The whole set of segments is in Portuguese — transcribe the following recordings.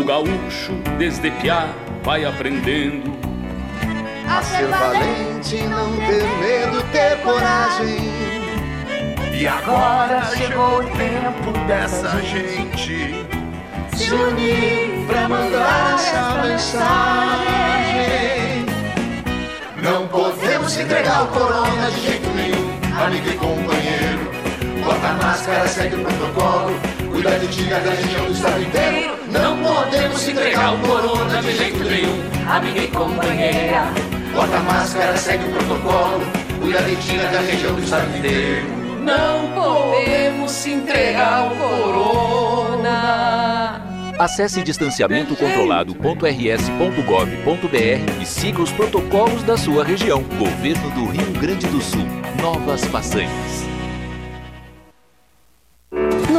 O gaúcho, desde piá, vai aprendendo a ser valente, não ter medo, ter coragem. E agora chegou o tempo dessa gente se unir pra mandar essa mensagem. Não podemos entregar o corona de jeito nenhum, amigo e companheiro. Bota a máscara, segue o protocolo Cuida de ti, da região do estado inteiro. Não podemos entregar o corona de jeito nenhum. Amiga e companheira. Bota a máscara, segue o protocolo. Cuida de ti, da região do estado inteiro. Não podemos entregar o corona. Acesse distanciamentocontrolado.rs.gov.br e siga os protocolos da sua região. Governo do Rio Grande do Sul. Novas façanhas.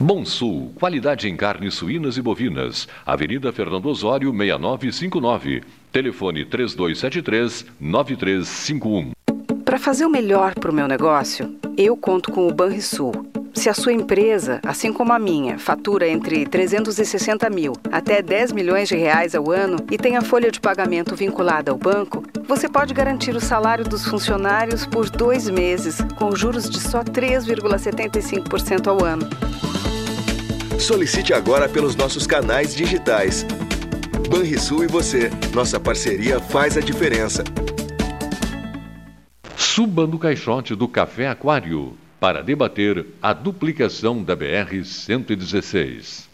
Bom Sul, qualidade em carnes suínas e bovinas. Avenida Fernando Osório, 6959. Telefone 3273-9351. Para fazer o melhor para o meu negócio, eu conto com o Banrisul. Se a sua empresa, assim como a minha, fatura entre 360 mil até 10 milhões de reais ao ano e tem a folha de pagamento vinculada ao banco, você pode garantir o salário dos funcionários por dois meses, com juros de só 3,75% ao ano. Solicite agora pelos nossos canais digitais. Banrisul e você. Nossa parceria faz a diferença. Suba no caixote do Café Aquário para debater a duplicação da BR-116.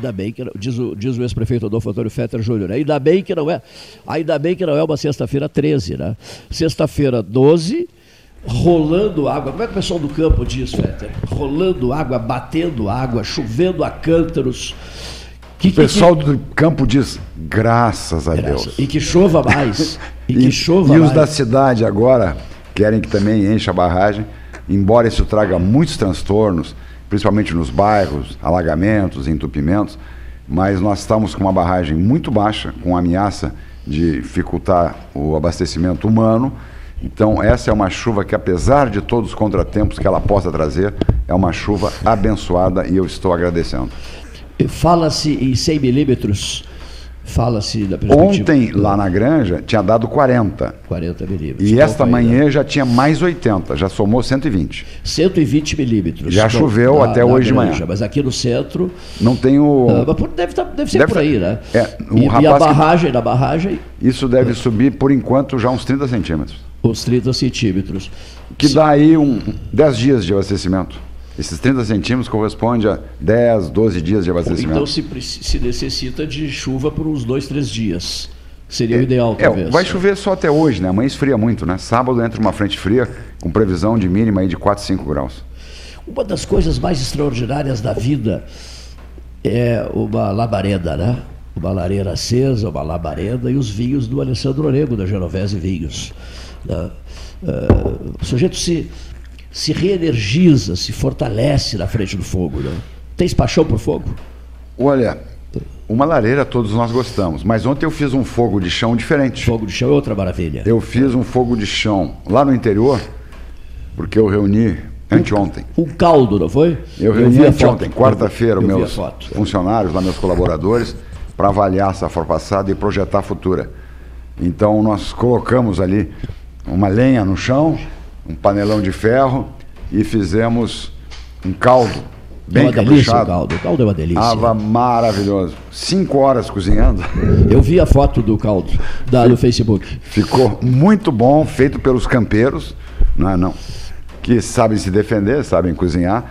Ainda bem que não, diz o, diz o ex-prefeito Adolfo Antônio Fetter Júnior. Ainda bem que não é. Ainda bem que não é uma sexta-feira 13, né? Sexta-feira 12, rolando água. Como é que o pessoal do campo diz, Fetter? Rolando água, batendo água, chovendo a cântaros. Que- o que- pessoal do campo diz graças a Graças- Deus. E que chova mais. E que chova e os mais. da cidade agora querem que também encha a barragem, embora isso traga muitos transtornos, principalmente nos bairros, alagamentos, entupimentos, mas nós estamos com uma barragem muito baixa, com ameaça de dificultar o abastecimento humano. Então, essa é uma chuva que, apesar de todos os contratempos que ela possa trazer, é uma chuva abençoada e eu estou agradecendo. Fala-se em 100 milímetros. Fala-se da perspectiva. Ontem, lá na granja, tinha dado 40. 40 milímetros. E esta manhã já tinha mais 80, já somou 120. 120 milímetros. Já choveu até hoje de manhã. Mas aqui no centro. Não tem o. Ah, deve, tá- deve ser Deve por aí, né? É, um e, e a rapaz que- barragem, na barragem, Isso deve subir, por enquanto, já uns 30 centímetros. os 30 centímetros. Que dá aí um 10 dias de abastecimento. Esses 30 centímetros corresponde a 10, 12 dias de abastecimento. Então se, se necessita de chuva por uns dois, três dias. Seria o ideal, É, talvez. vai chover só até hoje, né? Amanhã esfria muito, né? Sábado entra uma frente fria com previsão de mínima aí de 4, 5 graus. Uma das coisas mais extraordinárias da vida é uma labareda, né? Uma lareira acesa, uma labareda e os vinhos do Alessandro Orego, da Genovese Vinhos. né? Ah, o sujeito se, se reenergiza, se fortalece na frente do fogo. Né? Tens paixão por fogo? Olha, uma lareira todos nós gostamos, mas ontem eu fiz um fogo de chão diferente. Fogo de chão é outra maravilha. Eu fiz um fogo de chão lá no interior, porque eu reuni anteontem. Um caldo, não foi? Eu reuni a anteontem, quarta-feira, Eu meus funcionários, lá, meus colaboradores, para avaliar a safra passada e projetar a futura. Então nós colocamos ali uma lenha no chão, um panelão de ferro e fizemos um caldo bem uma delícia o caprichado. caldo. O caldo é uma delícia. Tava maravilhoso. Cinco horas cozinhando. Eu vi a foto do caldo da, no Facebook. Ficou muito bom, feito pelos campeiros, não é não, que sabem se defender, sabem cozinhar.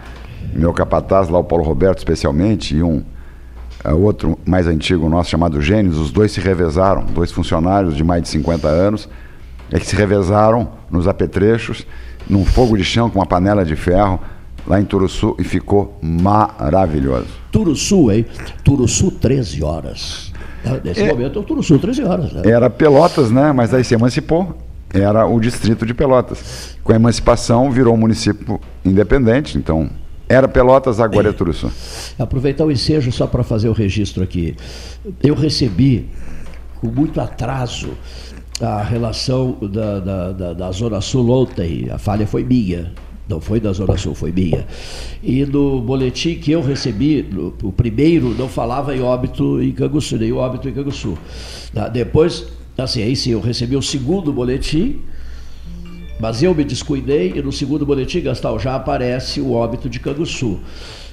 Meu capataz lá, o Paulo Roberto especialmente, e um uh, outro mais antigo nosso chamado Gênios, os dois se revezaram, dois funcionários de mais de 50 anos, é que se revezaram nos apetrechos, num fogo de chão com uma panela de ferro, lá em Turuçu, e ficou maravilhoso. Turuçu, hein? Turuçu, 13 horas. Nesse É. momento, é Turuçu, 13 horas. Né? Era Pelotas, né? Mas aí se emancipou. Era o distrito de Pelotas. Com a emancipação, virou um município independente. Então, era Pelotas, agora é Turuçu. Aproveitar o ensejo só para fazer o registro aqui. Eu recebi, com muito atraso, a relação da, da, da, da Zona Sul ontem. A falha foi minha. Não foi da Zona Sul, foi minha. E no boletim que eu recebi, no- o primeiro não falava em óbito em Canguçu, nem óbito em Canguçu. Tá? Depois, assim, aí sim, eu recebi o segundo boletim, mas eu me descuidei e no segundo boletim, Gastal, já aparece o óbito de Canguçu.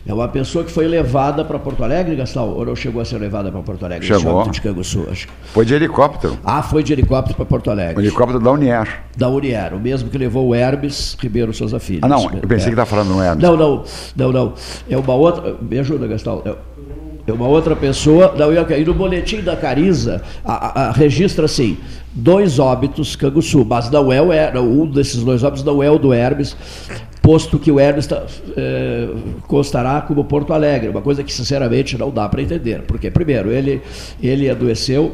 É uma pessoa que foi levada para Porto Alegre, Gastal, ou não chegou a ser levada para Porto Alegre? Chegou. de Canguçu, acho. Foi de helicóptero. Ah, foi de helicóptero para Porto Alegre. O helicóptero da Unier. Da Unier, o mesmo que levou o Hermes Ribeiro Souza Filho. Ah, não, eu pensei É. que estava falando no Hermes. Não, não, não, não. É uma outra. Me ajuda, Gastal. É- É uma outra pessoa. Não, e no boletim da Cariza, a- a- a- registra assim: dois óbitos Canguçu, mas não é o um desses dois óbitos não é o do Hermes, posto que o Hermes tá, é, constará como Porto Alegre, uma coisa que sinceramente não dá para entender. Porque, primeiro, ele, ele adoeceu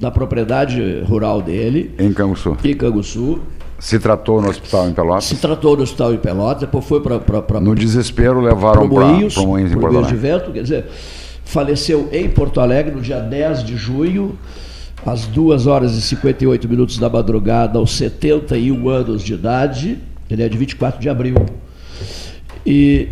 na propriedade rural dele, Em Canguçu. em Canguçu, Se tratou no hospital em Pelotas. se tratou no hospital em Pelotas, depois foi para No desespero, levaram para Moinhos, Moinhos em Porto de. Vento, quer dizer, faleceu em Porto Alegre no dia 10 de junho, às 2 horas e 58 minutos da madrugada, aos 71 anos de idade. Ele é de 24 de abril. E,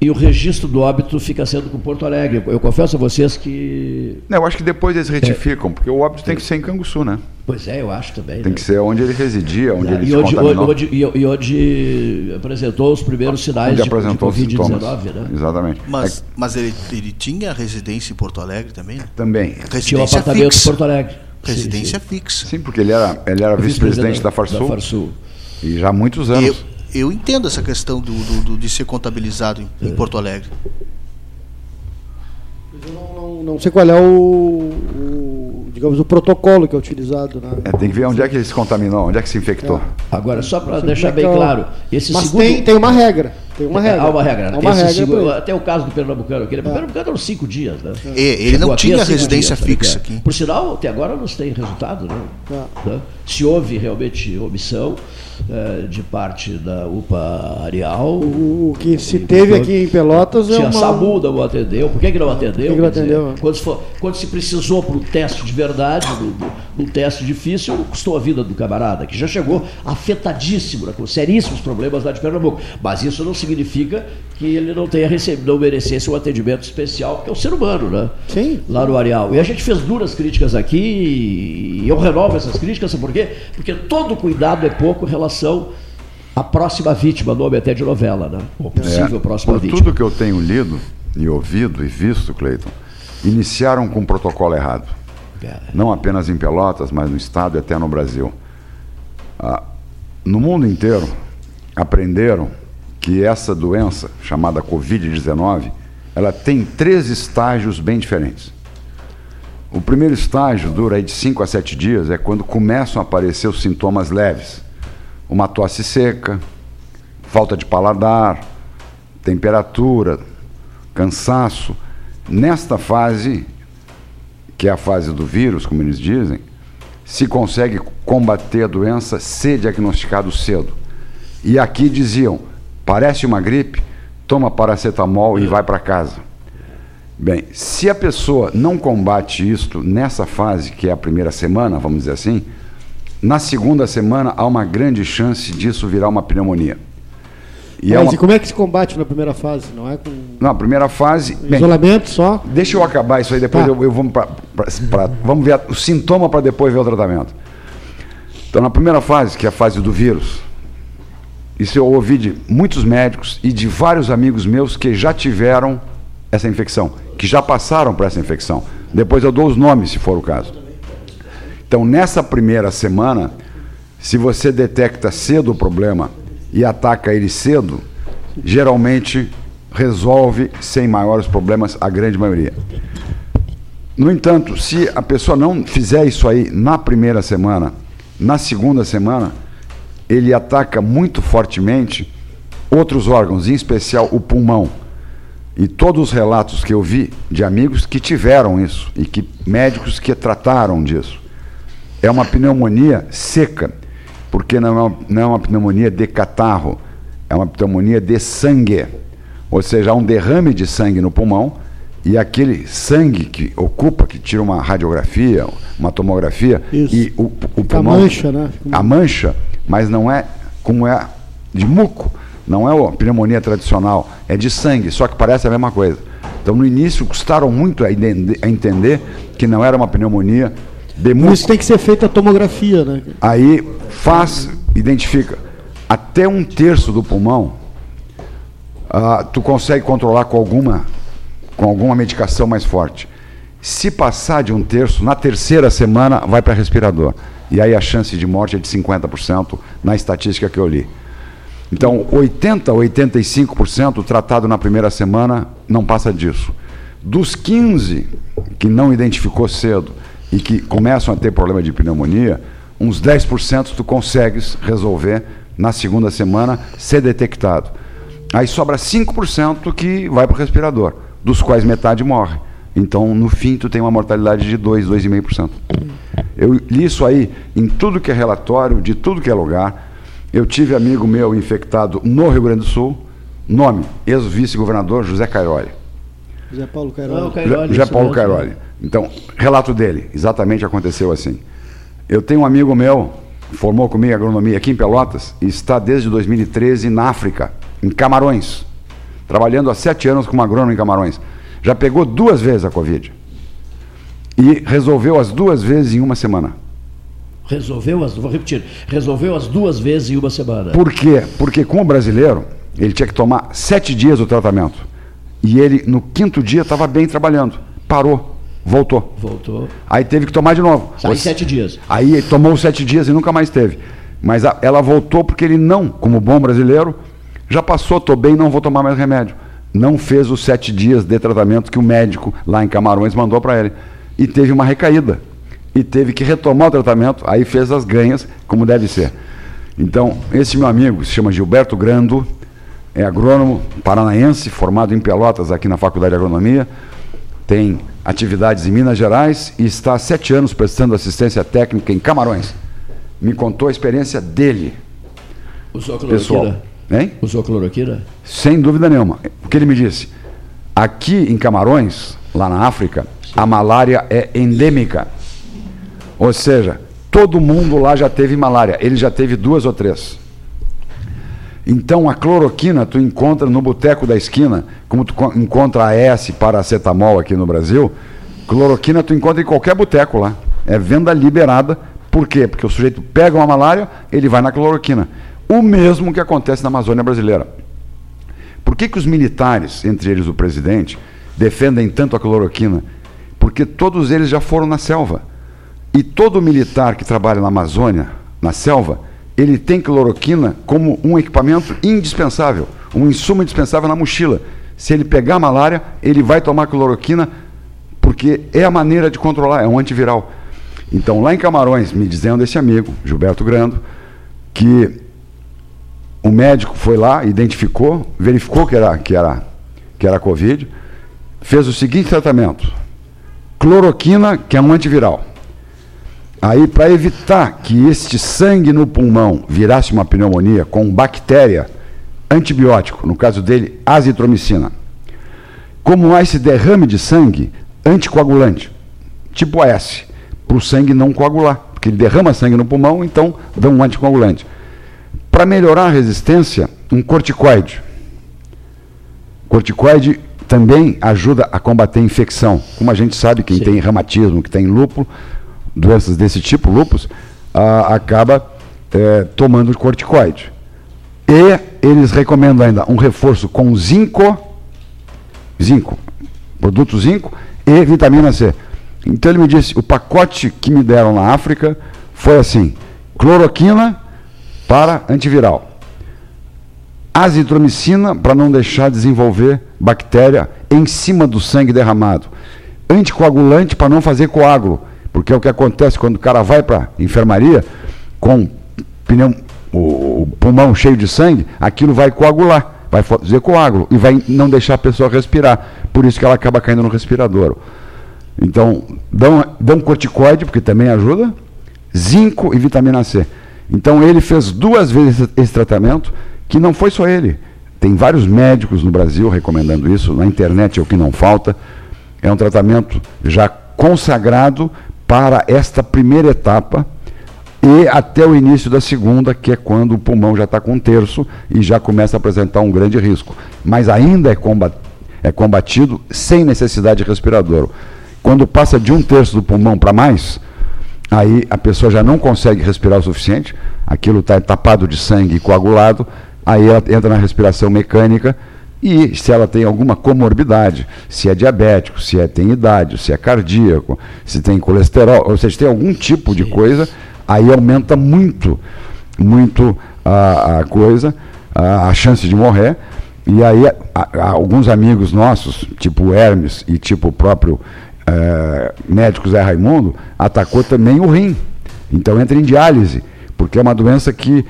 e o registro do óbito fica sendo com Porto Alegre. Eu confesso a vocês que. Não, eu acho que depois eles retificam, porque o óbito tem que ser em Canguçu, né? Pois é, eu acho também. Tem né? que ser onde ele residia, onde ele e se onde, contaminou. onde- e- e onde apresentou os primeiros sinais onde de, de apresentou os sintomas. Covid-19, né? Exatamente. Mas, mas ele, ele tinha residência em Porto Alegre também? né? Também. Tinha um Residência apartamento fixa. em Porto Alegre. Residência fixa. Sim, porque ele era, ele era vice-presidente da Farsul. Da Farsul. E já há muitos anos. Eu, eu entendo essa questão do, do- do- de ser contabilizado em, É. em Porto Alegre. Não, não sei qual é o, o, digamos, o protocolo que é utilizado. Né? É, tem que ver onde é que ele se contaminou, onde é que se infectou. Agora, só para Não deixar é bem é claro, esse Mas segundo... tem, tem uma regra. Tem uma regra. Há uma regra. Há uma Esse regra até o caso do Pernambucano aqui. O Pernambucano eram cinco dias, né? É, ele Chegou não tinha residência dias, fixa ligado? aqui. Por sinal, até agora não se tem resultado, né? Né? Se houve realmente omissão eh, de parte da UPA Areal... O, o que se teve aqui em Pelotas é Tinha uma... SAMU, não atendeu. Por que, que não atendeu? Por que que não dizer, atendeu, né? quando, se for- quando se precisou para um teste de verdade, do, do, um teste difícil, custou a vida do camarada, que já chegou afetadíssimo, né, com seríssimos problemas lá de Pernambuco. Mas isso não significa que ele não tenha recebido, não merecesse um atendimento especial, porque é um ser humano, né? Sim. Lá no Areal. E a gente fez duras críticas aqui, e eu renovo essas críticas, sabe por quê? Porque todo cuidado é pouco em relação à próxima vítima, nome até de novela, né? Ou possível É, próxima por vítima. tudo que eu tenho lido e ouvido e visto, Cleiton, iniciaram com um protocolo errado. É. Não apenas em Pelotas, mas no Estado e até no Brasil. Ah, no mundo inteiro, aprenderam que essa doença, chamada Covid-19, ela tem três estágios bem diferentes. O primeiro estágio dura de 5 a 7 dias, é quando começam a aparecer os sintomas leves. Uma tosse seca, falta de paladar, temperatura, cansaço. Nesta fase, que é a fase do vírus, como eles dizem, se consegue combater a doença ser diagnosticado cedo. E aqui diziam: parece uma gripe, toma paracetamol e vai para casa. Bem, se a pessoa não combate isto nessa fase, que é a primeira semana, vamos dizer assim, na segunda semana há uma grande chance disso virar uma pneumonia. E é Mas uma- e como é que se combate na primeira fase? Não é com Na primeira fase. bem, isolamento só? Deixa eu acabar isso aí, depois Tá. eu, eu vamos pra, pra- pra- vamos ver o sintoma para depois ver o tratamento. Então, na primeira fase, que é a fase do vírus, isso eu ouvi de muitos médicos e de vários amigos meus que já tiveram essa infecção, que já passaram por essa infecção. Depois eu dou os nomes, se for o caso. Então, nessa primeira semana, se você detecta cedo o problema e ataca ele cedo, geralmente resolve sem maiores problemas a grande maioria. No entanto, se a pessoa não fizer isso aí na primeira semana, na segunda semana, ele ataca muito fortemente outros órgãos, em especial o pulmão. E todos os relatos que eu vi de amigos que tiveram isso e que médicos que trataram disso. É uma pneumonia seca, porque não é uma, não é uma pneumonia de catarro, é uma pneumonia de sangue. Ou seja, há um derrame de sangue no pulmão e aquele sangue que ocupa, que tira uma radiografia, uma tomografia, Isso. e o, o Fica a pulmão. mancha, né? A mancha, mas não é como é de muco, não é a pneumonia tradicional, é de sangue, só que parece a mesma coisa. Então, no início, custaram muito a, entender que não era uma pneumonia de Por muco. isso tem que ser feita a tomografia, né? Aí faz, identifica até um terço do pulmão, ah, tu consegue controlar com alguma, com alguma medicação mais forte. Se passar de um terço, na terceira semana vai para respirador. E aí a chance de morte é de 50% na estatística que eu li. Então, 80% a 85% tratado na primeira semana não passa disso. Dos 15 que não identificou cedo e que começam a ter problema de pneumonia, uns 10% tu consegues resolver na segunda semana ser detectado. Aí sobra 5% que vai para o respirador, dos quais metade morre. Então, no fim, tu tem uma mortalidade de 2, 2,5%. Eu li isso aí em tudo que é relatório, de tudo que é lugar. Eu tive amigo meu infectado no Rio Grande do Sul, nome, ex-vice-governador José Cairoli. José Paulo Cairoli. Cairoli, José Paulo. Cairoli. Então, relato dele, exatamente aconteceu assim. Eu tenho um amigo meu, formou comigo agronomia aqui em Pelotas, e está desde 2013 na África, em Camarões, trabalhando há sete anos como agrônomo em Camarões. Já pegou duas vezes a Covid. E resolveu as duas vezes em uma semana. Resolveu as, vou repetir, resolveu as duas vezes em uma semana. Por quê? Porque com o brasileiro, ele tinha que tomar sete dias o tratamento. E ele, no quinto dia, estava bem trabalhando. Parou, voltou. Voltou. Aí teve que tomar de novo. Você- sete dias. Aí ele tomou sete dias e nunca mais teve. Mas a- ela voltou porque ele não, como bom brasileiro, já passou, estou bem, não vou tomar mais remédio. Não fez os sete dias de tratamento que o médico lá em Camarões mandou para ele. E teve uma recaída. E teve que retomar o tratamento, aí fez as ganhas, como deve ser. Então, esse meu amigo se chama Gilberto Grando, é agrônomo paranaense, formado em Pelotas aqui na Faculdade de Agronomia, tem atividades em Minas Gerais e está há sete anos prestando assistência técnica em Camarões. Me contou a experiência dele, Usou pessoal. Hein? Usou cloroquina? Sem dúvida nenhuma. O que ele me disse? Aqui em Camarões, lá na África, a malária é endêmica. Ou seja, todo mundo lá já teve malária. Ele já teve duas ou três. Então a cloroquina tu encontra no boteco da esquina, como tu co- encontra a S paracetamol aqui no Brasil, cloroquina tu encontra em qualquer boteco lá. É venda liberada. Por quê? Porque o sujeito pega uma malária, ele vai na cloroquina. O mesmo que acontece na Amazônia brasileira. Por que, que os militares, entre eles o presidente, defendem tanto a cloroquina? Porque todos eles já foram na selva. E todo militar que trabalha na Amazônia, na selva, ele tem cloroquina como um equipamento indispensável, um insumo indispensável na mochila. Se ele pegar malária, ele vai tomar cloroquina porque é a maneira de controlar, é um antiviral. Então, lá em Camarões, me dizendo esse amigo, Gilberto Grando, que o médico foi lá, identificou, verificou que era, que era, que era Covid, fez o seguinte tratamento: cloroquina, que é um antiviral. Aí, para evitar que este sangue no pulmão virasse uma pneumonia com bactéria, antibiótico, no caso dele, azitromicina. Como há esse derrame de sangue, anticoagulante, tipo AS, para o sangue não coagular, porque ele derrama sangue no pulmão, então dá um anticoagulante. Para melhorar a resistência, um corticoide. Corticoide também ajuda a combater infecção. Como a gente sabe, quem tem reumatismo, que tem lúpulo, doenças desse tipo, lúpus, ah, acaba eh, tomando corticoide. E eles recomendam ainda um reforço com zinco, zinco, produto zinco e vitamina C. Então ele me disse, o pacote que me deram na África foi assim, cloroquina para antiviral, azitromicina para não deixar desenvolver bactéria em cima do sangue derramado, anticoagulante para não fazer coágulo. Porque é o que acontece quando o cara vai para enfermaria com pneu, o, pulmão cheio de sangue, aquilo vai coagular, vai fazer coágulo e vai não deixar a pessoa respirar. Por isso que ela acaba caindo no respirador. Então, dão, dão corticoide, porque também ajuda, zinco e vitamina C. Então, ele fez duas vezes esse tratamento, que não foi só ele. Tem vários médicos no Brasil recomendando isso, na internet é o que não falta. É um tratamento já consagrado para esta primeira etapa e até o início da segunda, que é quando o pulmão já está com um terço e já começa a apresentar um grande risco. Mas ainda é, combat, é combatido sem necessidade de respirador. Quando passa de um terço do pulmão para mais, aí a pessoa já não consegue respirar o suficiente, aquilo está tapado de sangue coagulado, aí ela entra na respiração mecânica e se ela tem alguma comorbidade, se é diabético, se é, tem idade, se é cardíaco, se tem colesterol, ou seja, tem algum tipo de coisa, aí aumenta muito, muito a, a coisa, a, a, chance de morrer. E aí a, alguns amigos nossos, tipo Hermes e tipo o próprio é, médico Zé Raimundo, atacou também o rim. Então entra em diálise, porque é uma doença que,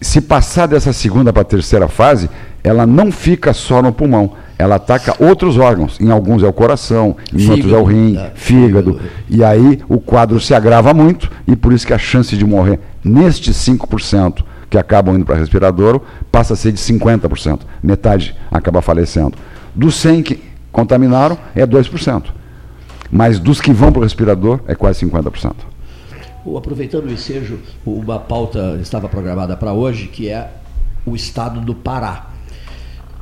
se passar dessa segunda para a terceira fase, ela não fica só no pulmão, ela ataca outros órgãos. Em alguns é o coração, em fígado, outros é o rim, é, fígado. fígado. E aí o quadro se agrava muito e por isso que a chance de morrer nestes 5% que acabam indo para respirador passa a ser de 50%. Metade acaba falecendo. Dos 100 que contaminaram é 2%. Mas dos que vão para o respirador é quase 50%. Aproveitando o ensejo, uma pauta estava programada para hoje, que é o estado do Pará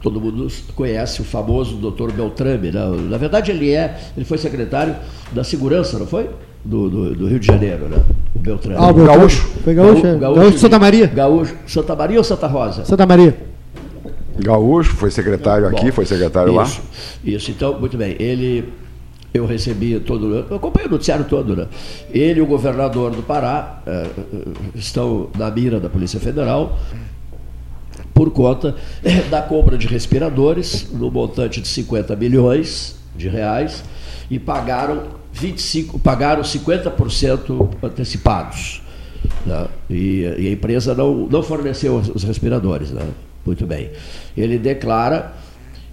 todo mundo conhece o famoso doutor Beltrame. Né? Na verdade, ele é, ele foi secretário da segurança, não foi? Do, do, do Rio de Janeiro, né? O Beltrame. Ah, o Beltrame. Gaúcho. Foi gaúcho, gaúcho, é. gaúcho, gaúcho de Santa Maria. Gaúcho, Santa Maria ou Santa Rosa? Santa Maria. Gaúcho, foi secretário aqui, Bom, foi secretário isso, lá. Isso, então, muito bem. Ele, eu recebi todo, eu acompanhei o noticiário todo, né? Ele e o governador do Pará eh, eh, estão na mira da Polícia Federal por conta eh, da compra de respiradores no montante de 50 milhões de reais e pagaram 25, pagaram 50% antecipados. Né? E, e, a empresa não, não forneceu os respiradores. Né? Muito bem. Ele declara,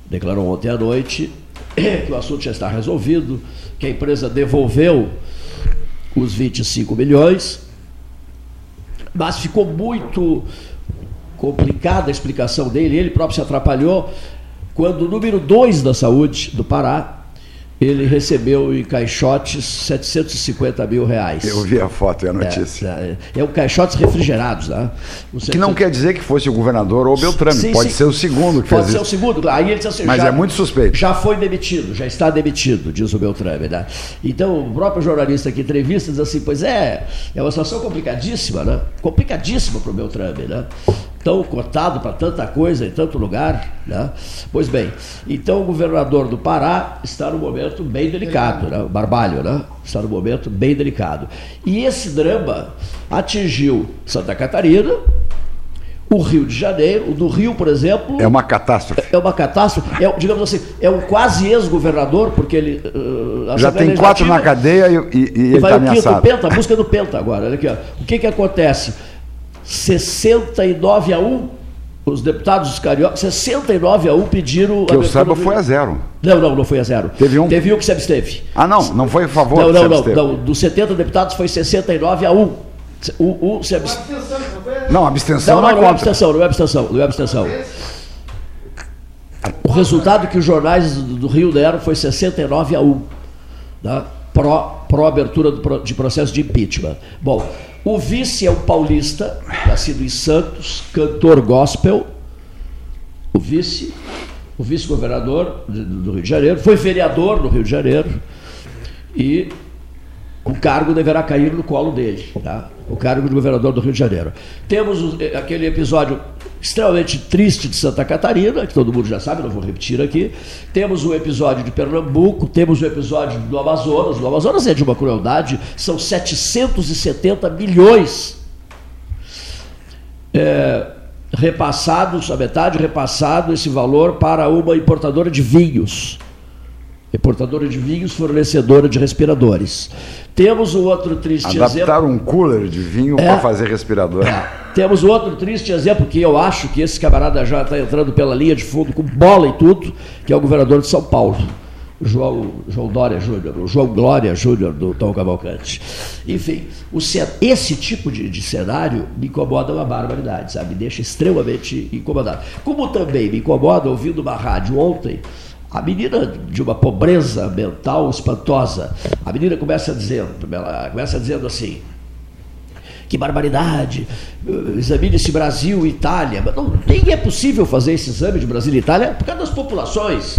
declarou ontem à noite, que o assunto já está resolvido, que a empresa devolveu os 25 milhões, mas ficou muito complicada a explicação dele, ele próprio se atrapalhou, quando o número 2 da saúde do Pará, ele recebeu em caixotes 750 mil reais. Eu vi a foto e a é, notícia. É, é, é um caixotes refrigerados. Né? Que não quer dizer que fosse o governador ou o Beltrame, sim, pode sim. ser o segundo que pode fez Pode ser o segundo, aí ele assim, Mas já, é muito suspeito. Já foi demitido, já está demitido, diz o Beltrame. Né? Então, o próprio jornalista que entrevista diz assim, pois é, é uma situação complicadíssima, né? Complicadíssima para o Beltrame, né? Tão cotado para tanta coisa em tanto lugar. Né? Pois bem, então o governador do Pará está num momento bem delicado, né? o Barbalho né? está num momento bem delicado. E esse drama atingiu Santa Catarina, o Rio de Janeiro, o do Rio, por exemplo. É uma catástrofe. É uma catástrofe. É, digamos assim, é um quase ex-governador, porque ele. Uh, Já tem quatro na cadeia e, e, e ele está ameaçado. O quinto, Penta, a busca do Penta agora. Olha aqui, ó. O que, que acontece? 69 a 1, os deputados cariocas, 69 a 1 pediram. Que eu saiba foi a zero. Não, não, não foi a zero. Teve um? Teve um que se absteve. Ah, não, não foi a favor Não, não, não, não. Dos 70 deputados foi 69 a 1. O, o se absteve. Não, abstenção não, não, não, não é abstenção, não é abstenção, não é abstenção. O resultado que os jornais do Rio deram foi 69 a 1. Tá? Pró, pró abertura de processo de impeachment. Bom, o vice é o paulista, nascido em Santos, cantor gospel. O vice, o vice-governador do Rio de Janeiro, foi vereador no Rio de Janeiro e o cargo deverá cair no colo dele, tá? o cargo de governador do Rio de Janeiro. Temos aquele episódio extremamente triste de Santa Catarina, que todo mundo já sabe, não vou repetir aqui. Temos o episódio de Pernambuco, temos o episódio do Amazonas. O Amazonas é de uma crueldade, são 770 milhões é, repassados, a metade repassado esse valor para uma importadora de vinhos. Importadora de vinhos, fornecedora de respiradores. Temos o outro triste Adaptar exemplo. Adaptar um cooler de vinho É. para fazer respirador. Temos outro triste exemplo que eu acho que esse camarada já está entrando pela linha de fundo com bola e tudo, que é o governador de São Paulo. João, João Dória Júnior, o João Glória Júnior do Tom Cavalcante. Enfim, o, esse tipo de, de cenário me incomoda uma barbaridade, sabe? Me deixa extremamente incomodado. Como também me incomoda ouvindo uma rádio ontem, a menina de uma pobreza mental espantosa. A menina começa dizendo, ela começa dizendo assim, que barbaridade, eh, examine-se Brasil e Itália. Não, nem é possível fazer esse exame de Brasil e Itália por causa das populações.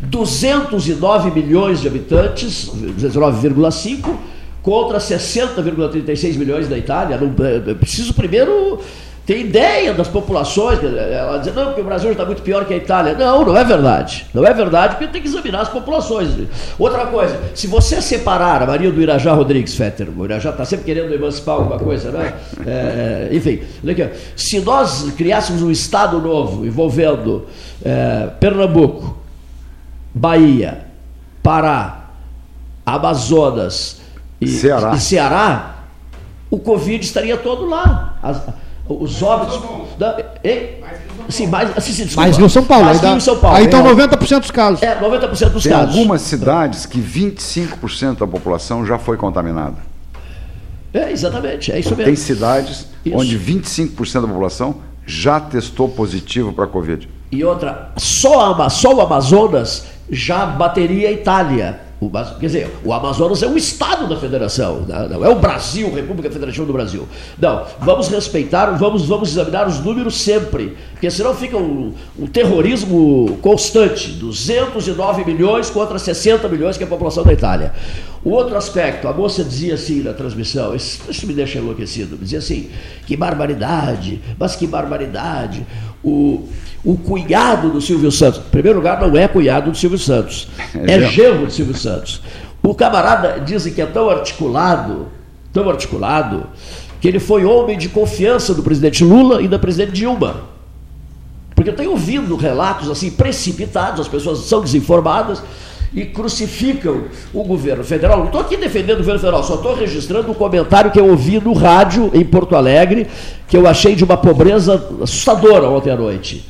209 milhões de habitantes, 19,5, contra 60,36 milhões da Itália. Não, é, é preciso primeiro ter ideia das populações. Ela diz, não, porque o Brasil está muito pior que a Itália. Não, não é verdade. Não é verdade, porque tem que examinar as populações. Outra coisa, se você separar a Maria do Irajá Rodrigues Fetter, o Irajá está sempre querendo emancipar alguma coisa, né? É, enfim, aqui, ó. se nós criássemos um Estado novo envolvendo é, Pernambuco, Bahia, Pará, Amazonas e Ceará. e Ceará, o Covid estaria todo lá. As- os óbitos. Da, hein? Sim, mais, assim, sim, desculpa. Mais Rio São Paulo. Mais Rio São Paulo. aí estão É, 90% dos casos. É, 90% dos Tem casos. algumas cidades que 25% da população já foi contaminada. É, exatamente, é isso mesmo. Tem cidades Isso. onde 25% da população já testou positivo para a Covid. E outra, só, a só o Amazonas já bateria a Itália. O, quer dizer, o Amazonas é um estado da federação, né? não é o Brasil, República Federativa do Brasil. Não, vamos respeitar, vamos, vamos examinar os números sempre, porque senão fica um, um terrorismo constante, 209 milhões contra 60 milhões que é a população da Itália. O outro aspecto, a moça dizia assim na transmissão, isso, isso me deixa enlouquecido, dizia assim, que barbaridade, mas que barbaridade, o, o cunhado do Silvio Santos, em primeiro lugar, não é cunhado do Silvio Santos, É é genro. genro do Silvio Santos. O camarada dizem que é tão articulado, tão articulado, que ele foi homem de confiança do presidente Lula e da presidente Dilma. Porque eu tenho ouvido relatos assim precipitados, as pessoas são desinformadas e crucificam o governo federal. Não estou aqui defendendo o governo federal, só estou registrando um comentário que eu ouvi no rádio em Porto Alegre, que eu achei de uma pobreza assustadora ontem à noite.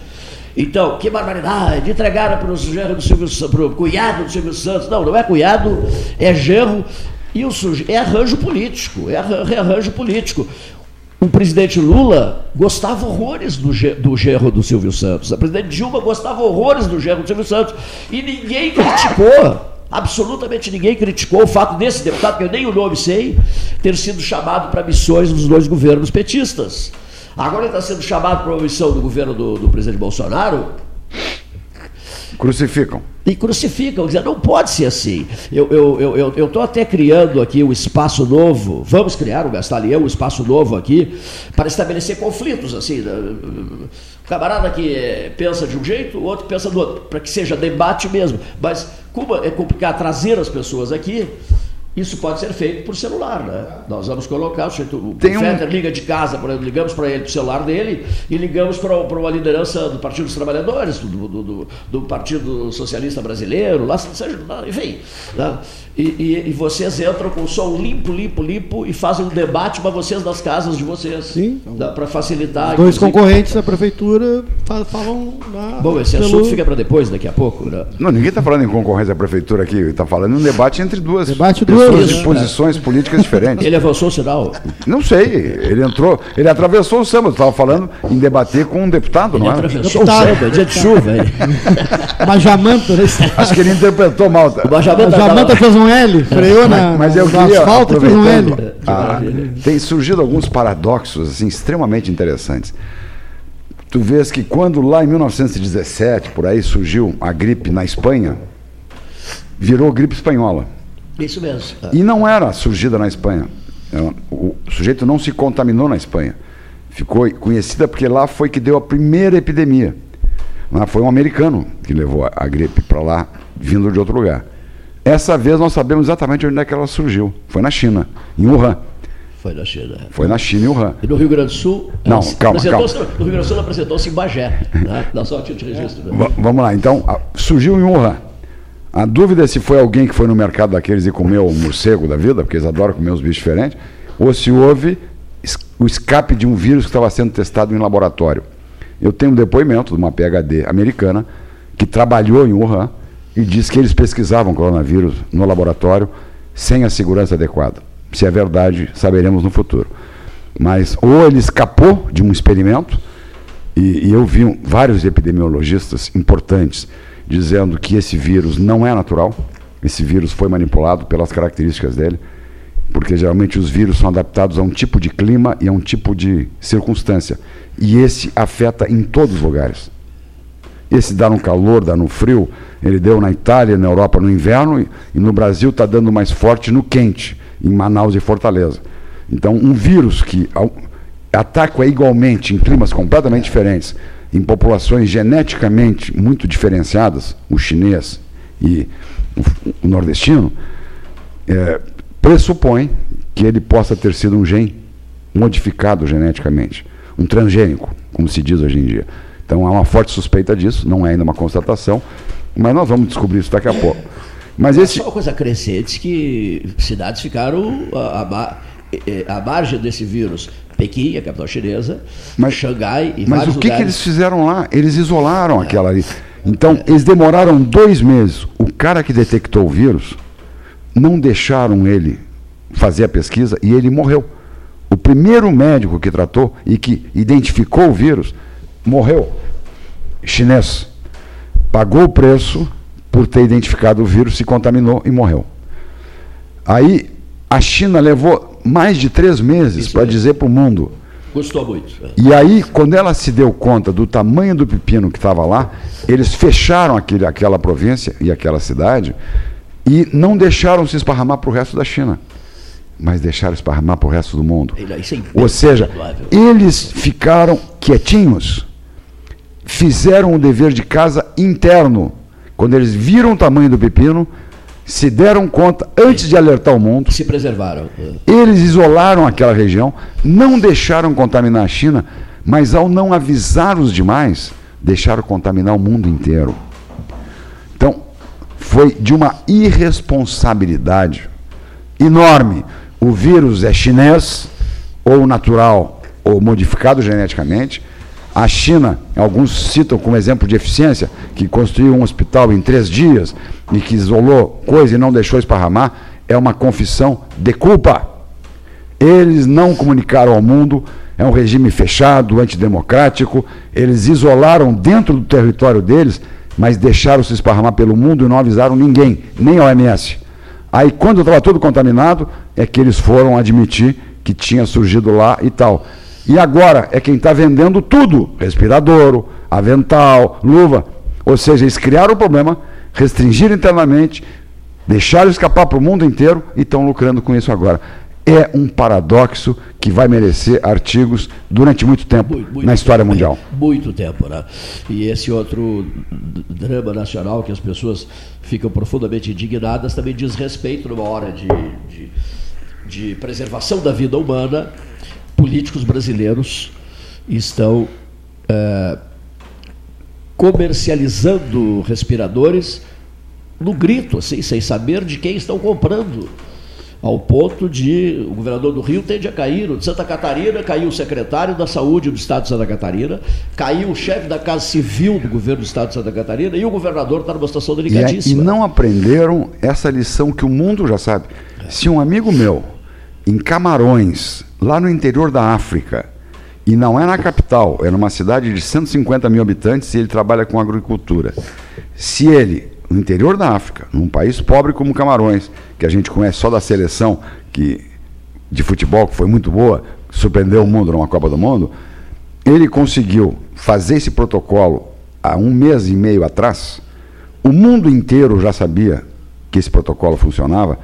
Então, que barbaridade, entregaram para o genro do Silvio Sa- para o cunhado do Silvio Santos. Não, não é cunhado, é genro e o suje... é arranjo político, é é arranjo político. O presidente Lula gostava horrores do, do genro do Silvio Santos. A presidente Dilma gostava horrores do genro do Silvio Santos. E ninguém criticou, absolutamente ninguém criticou o fato desse deputado, que eu nem o nome sei, ter sido chamado para missões dos dois governos petistas. Agora ele está sendo chamado para uma missão do governo do, do presidente Bolsonaro Crucificam. e crucificam, dizendo, não pode ser assim. Eu estou eu, eu, eu até criando aqui um espaço novo, vamos criar, o Gastalião, um espaço novo aqui, para estabelecer conflitos, assim. né? O camarada que eh, pensa de um jeito, o outro pensa do outro, para que seja debate mesmo. Mas como é complicado trazer as pessoas aqui, isso pode ser feito por celular, né? Nós vamos colocar, o sujeito- o Tem um- Fetter liga de casa, por exemplo, ligamos para ele, para o celular dele, e ligamos para, para uma liderança do Partido dos Trabalhadores, do, do, do- do Partido Socialista Brasileiro, lá, seja, enfim. né? E, e- e vocês entram com o som limpo, limpo, limpo, e fazem um debate para vocês nas casas de vocês. Sim. Para facilitar. Dois inclusive. concorrentes da prefeitura fa- falam na, Bom, esse pelo- assunto fica para depois, daqui a pouco. Né? Não, ninguém está falando em concorrência à prefeitura aqui, está falando em um debate entre duas Debate pessoas duas, de né? posições políticas diferentes. Ele avançou o sinal. Não sei, ele entrou, ele atravessou o samba, estava falando em debater com um deputado, Ele não é? atravessou o samba, é dia de chuva. Ele. Mas Jamanta, né? Acho que ele interpretou mal. O Bajamanta fez um L, freou na, Mas eu no queria, asfalto e fez um L. ah, tem surgido alguns paradoxos assim, extremamente interessantes. Tu vês que quando lá em 1917, por aí, surgiu a gripe na Espanha, virou gripe espanhola. Isso mesmo. E não era surgida na Espanha. É, O sujeito não se contaminou na Espanha. Ficou conhecida porque lá foi que deu a primeira epidemia. Lá foi um americano que levou a gripe para lá, vindo de outro lugar. Essa vez nós sabemos exatamente onde é que ela surgiu. Foi na China, em Wuhan. Foi na China. Foi na China, em Wuhan. E no Rio Grande do Sul. Não, calma, apresentou-se- No Rio Grande do Sul apresentou-se em Bagé, né? na título de registro. né? Va- vamos lá, então, a- surgiu em Wuhan. A dúvida é se foi alguém que foi no mercado daqueles e comeu um morcego da vida, porque eles adoram comer uns bichos diferentes, ou se houve o escape de um vírus que estava sendo testado em laboratório. Eu tenho um depoimento de uma PhD americana que trabalhou em Wuhan e disse que eles pesquisavam coronavírus no laboratório sem a segurança adequada. Se é verdade, saberemos no futuro. Mas ou ele escapou de um experimento, e, e eu vi vários epidemiologistas importantes dizendo que esse vírus não é natural, esse vírus foi manipulado pelas características dele, porque geralmente os vírus são adaptados a um tipo de clima e a um tipo de circunstância. E esse afeta em todos os lugares. Esse dá no calor, dá no frio. Ele deu na Itália, na Europa no inverno e, no Brasil está dando mais forte no quente, em Manaus e Fortaleza. Então, um vírus que ataca igualmente em climas completamente diferentes, em populações geneticamente muito diferenciadas, o chinês e o, o nordestino, é, pressupõe que ele possa ter sido um gene modificado geneticamente, um transgênico, como se diz hoje em dia. Então há uma forte suspeita disso, não é ainda uma constatação, mas nós vamos descobrir isso daqui a pouco. Mas esse... Só uma coisa crescente que cidades ficaram à, à margem desse vírus. Pequim, a capital chinesa, mas, Xangai e Mas o que, lugares... que eles fizeram lá? Eles isolaram é. aquela ali. Então, é. eles demoraram dois meses. O cara que detectou o vírus, não deixaram ele fazer a pesquisa e ele morreu. O primeiro médico que tratou e que identificou o vírus morreu. Chinês. Pagou o preço por ter identificado o vírus, se contaminou e morreu. Aí a China levou mais de três meses para dizer para o mundo. Gostou muito. E aí, quando ela se deu conta do tamanho do pepino que estava lá, eles fecharam aquele, aquela província e aquela cidade e não deixaram se esparramar para o resto da China mas deixaram esparramar para o resto do mundo. É Ou seja, eles ficaram quietinhos fizeram o dever de casa interno. Quando eles viram o tamanho do pepino, se deram conta, antes de alertar o mundo. Se preservaram. Eles isolaram aquela região, não deixaram contaminar a China, mas ao não avisar os demais, deixaram contaminar o mundo inteiro. Então, foi de uma irresponsabilidade enorme. O vírus é chinês, ou natural, ou modificado geneticamente a China, alguns citam como exemplo de eficiência, que construiu um hospital em três dias e que isolou coisa e não deixou esparramar, é uma confissão de culpa. Eles não comunicaram ao mundo, é um regime fechado, antidemocrático, eles isolaram dentro do território deles, mas deixaram se esparramar pelo mundo e não avisaram ninguém, nem a OMS. Aí, quando estava tudo contaminado, é que eles foram admitir que tinha surgido lá e tal. E agora é quem está vendendo tudo: respirador, avental, luva. Ou seja, eles criaram o problema, restringiram internamente, deixaram escapar para o mundo inteiro e estão lucrando com isso agora. É um paradoxo que vai merecer artigos durante muito tempo muito, muito na história tempo, mundial. Muito tempo, né? E esse outro drama nacional que as pessoas ficam profundamente indignadas também diz respeito numa hora de, de, de preservação da vida humana políticos brasileiros estão é, comercializando respiradores no grito, assim, sem saber de quem estão comprando. Ao ponto de o governador do Rio tende a cair, o de Santa Catarina caiu o secretário da Saúde do Estado de Santa Catarina, caiu o chefe da Casa Civil do governo do Estado de Santa Catarina e o governador está numa situação delicadíssima. E, é, e não aprenderam essa lição que o mundo já sabe. Se um amigo meu, em Camarões, lá no interior da África, e não é na capital, é numa cidade de 150 mil habitantes e ele trabalha com agricultura. Se ele, no interior da África, num país pobre como Camarões, que a gente conhece só da seleção que, de futebol, que foi muito boa, surpreendeu o mundo numa Copa do Mundo, ele conseguiu fazer esse protocolo há um mês e meio atrás. O mundo inteiro já sabia que esse protocolo funcionava.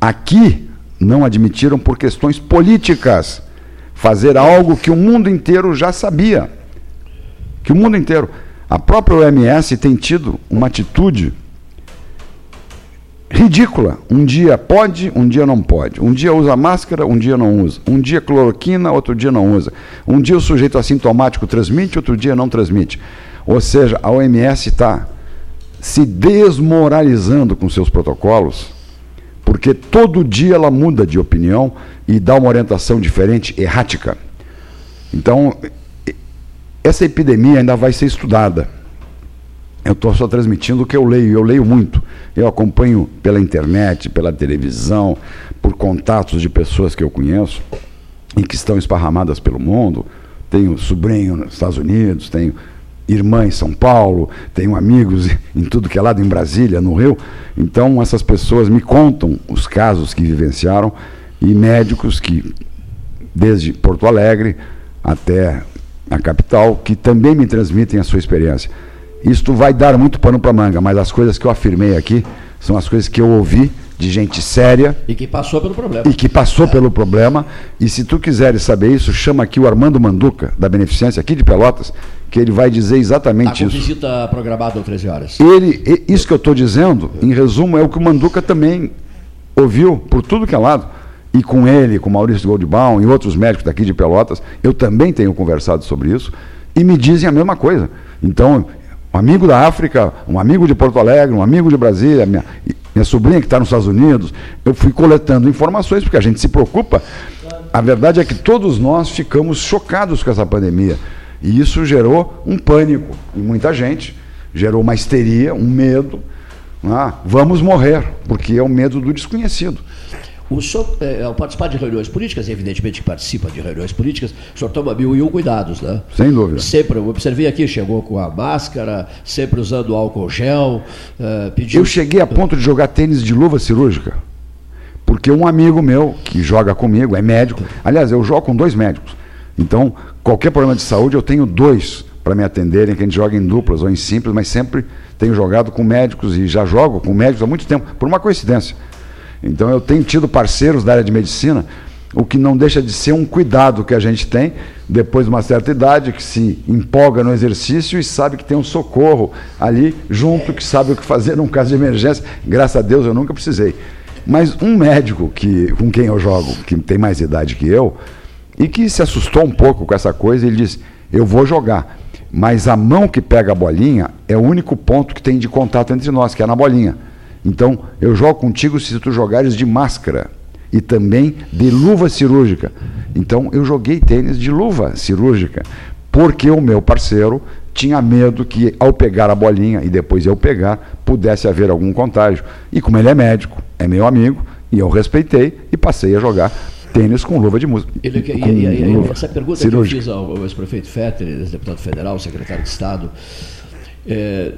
Aqui, não admitiram por questões políticas fazer algo que o mundo inteiro já sabia. Que o mundo inteiro. A própria OMS tem tido uma atitude ridícula. Um dia pode, um dia não pode. Um dia usa máscara, um dia não usa. Um dia cloroquina, outro dia não usa. Um dia o sujeito assintomático transmite, outro dia não transmite. Ou seja, a OMS está se desmoralizando com seus protocolos, porque todo dia ela muda de opinião e dá uma orientação diferente, errática. Então, essa epidemia ainda vai ser estudada. Eu estou só transmitindo o que eu leio, eu leio muito. Eu acompanho pela internet, pela televisão, por contatos de pessoas que eu conheço e que estão esparramadas pelo mundo. Tenho sobrinho nos Estados Unidos, tenho irmã em São Paulo, tenho amigos em tudo que é lado, em Brasília, no Rio. Então, essas pessoas me contam os casos que vivenciaram e médicos que, desde Porto Alegre até a capital, que também me transmitem a sua experiência. Isto vai dar muito pano para manga, mas as coisas que eu afirmei aqui são as coisas que eu ouvi de gente séria. E que passou pelo problema. E que passou é. pelo problema. E se tu quiseres saber isso, chama aqui o Armando Manduca, da Beneficência, aqui de Pelotas, que ele vai dizer exatamente tá isso. visita programada às 13 horas. Ele, isso que eu estou dizendo, em resumo, é o que o Manduca também ouviu por tudo que é lado. E com ele, com Maurício Goldbaum e outros médicos daqui de Pelotas, eu também tenho conversado sobre isso e me dizem a mesma coisa. Então, um amigo da África, um amigo de Porto Alegre, um amigo de Brasília, minha, minha sobrinha que está nos Estados Unidos, eu fui coletando informações porque a gente se preocupa. A verdade é que todos nós ficamos chocados com essa pandemia. E isso gerou um pânico em muita gente, gerou uma histeria, um medo. Ah, vamos morrer, porque é o medo do desconhecido. O senhor, é, ao participar de reuniões políticas, evidentemente que participa de reuniões políticas, o senhor toma mil e um cuidados, né? Sem dúvida. Sempre, eu observei aqui, chegou com a máscara, sempre usando álcool gel, uh, pediu... Eu cheguei a ponto de jogar tênis de luva cirúrgica, porque um amigo meu, que joga comigo, é médico, aliás, eu jogo com dois médicos, então, qualquer problema de saúde, eu tenho dois para me atenderem, que a gente joga em duplas ou em simples, mas sempre tenho jogado com médicos e já jogo com médicos há muito tempo, por uma coincidência. Então eu tenho tido parceiros da área de medicina, o que não deixa de ser um cuidado que a gente tem depois de uma certa idade, que se empolga no exercício e sabe que tem um socorro ali junto, que sabe o que fazer num caso de emergência. Graças a Deus eu nunca precisei. Mas um médico que, com quem eu jogo, que tem mais idade que eu, e que se assustou um pouco com essa coisa, ele disse: Eu vou jogar. Mas a mão que pega a bolinha é o único ponto que tem de contato entre nós, que é na bolinha. Então, eu jogo contigo se tu jogares de máscara e também de luva cirúrgica. Então, eu joguei tênis de luva cirúrgica, porque o meu parceiro tinha medo que ao pegar a bolinha e depois eu pegar, pudesse haver algum contágio. E como ele é médico, é meu amigo, e eu respeitei e passei a jogar tênis com luva de música. Ele, e, e, e, essa pergunta cirúrgica. que eu fiz ao, ao ex-prefeito Fetter, ex-deputado federal, secretário de Estado, é,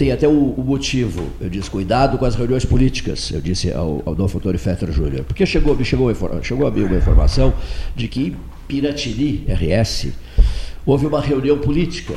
tem até o, o, motivo. Eu disse, cuidado com as reuniões políticas, eu disse ao, ao Dom Antônio Fetter Júnior. Porque chegou, me chegou, chegou a mim uma informação de que em Piratini, RS, houve uma reunião política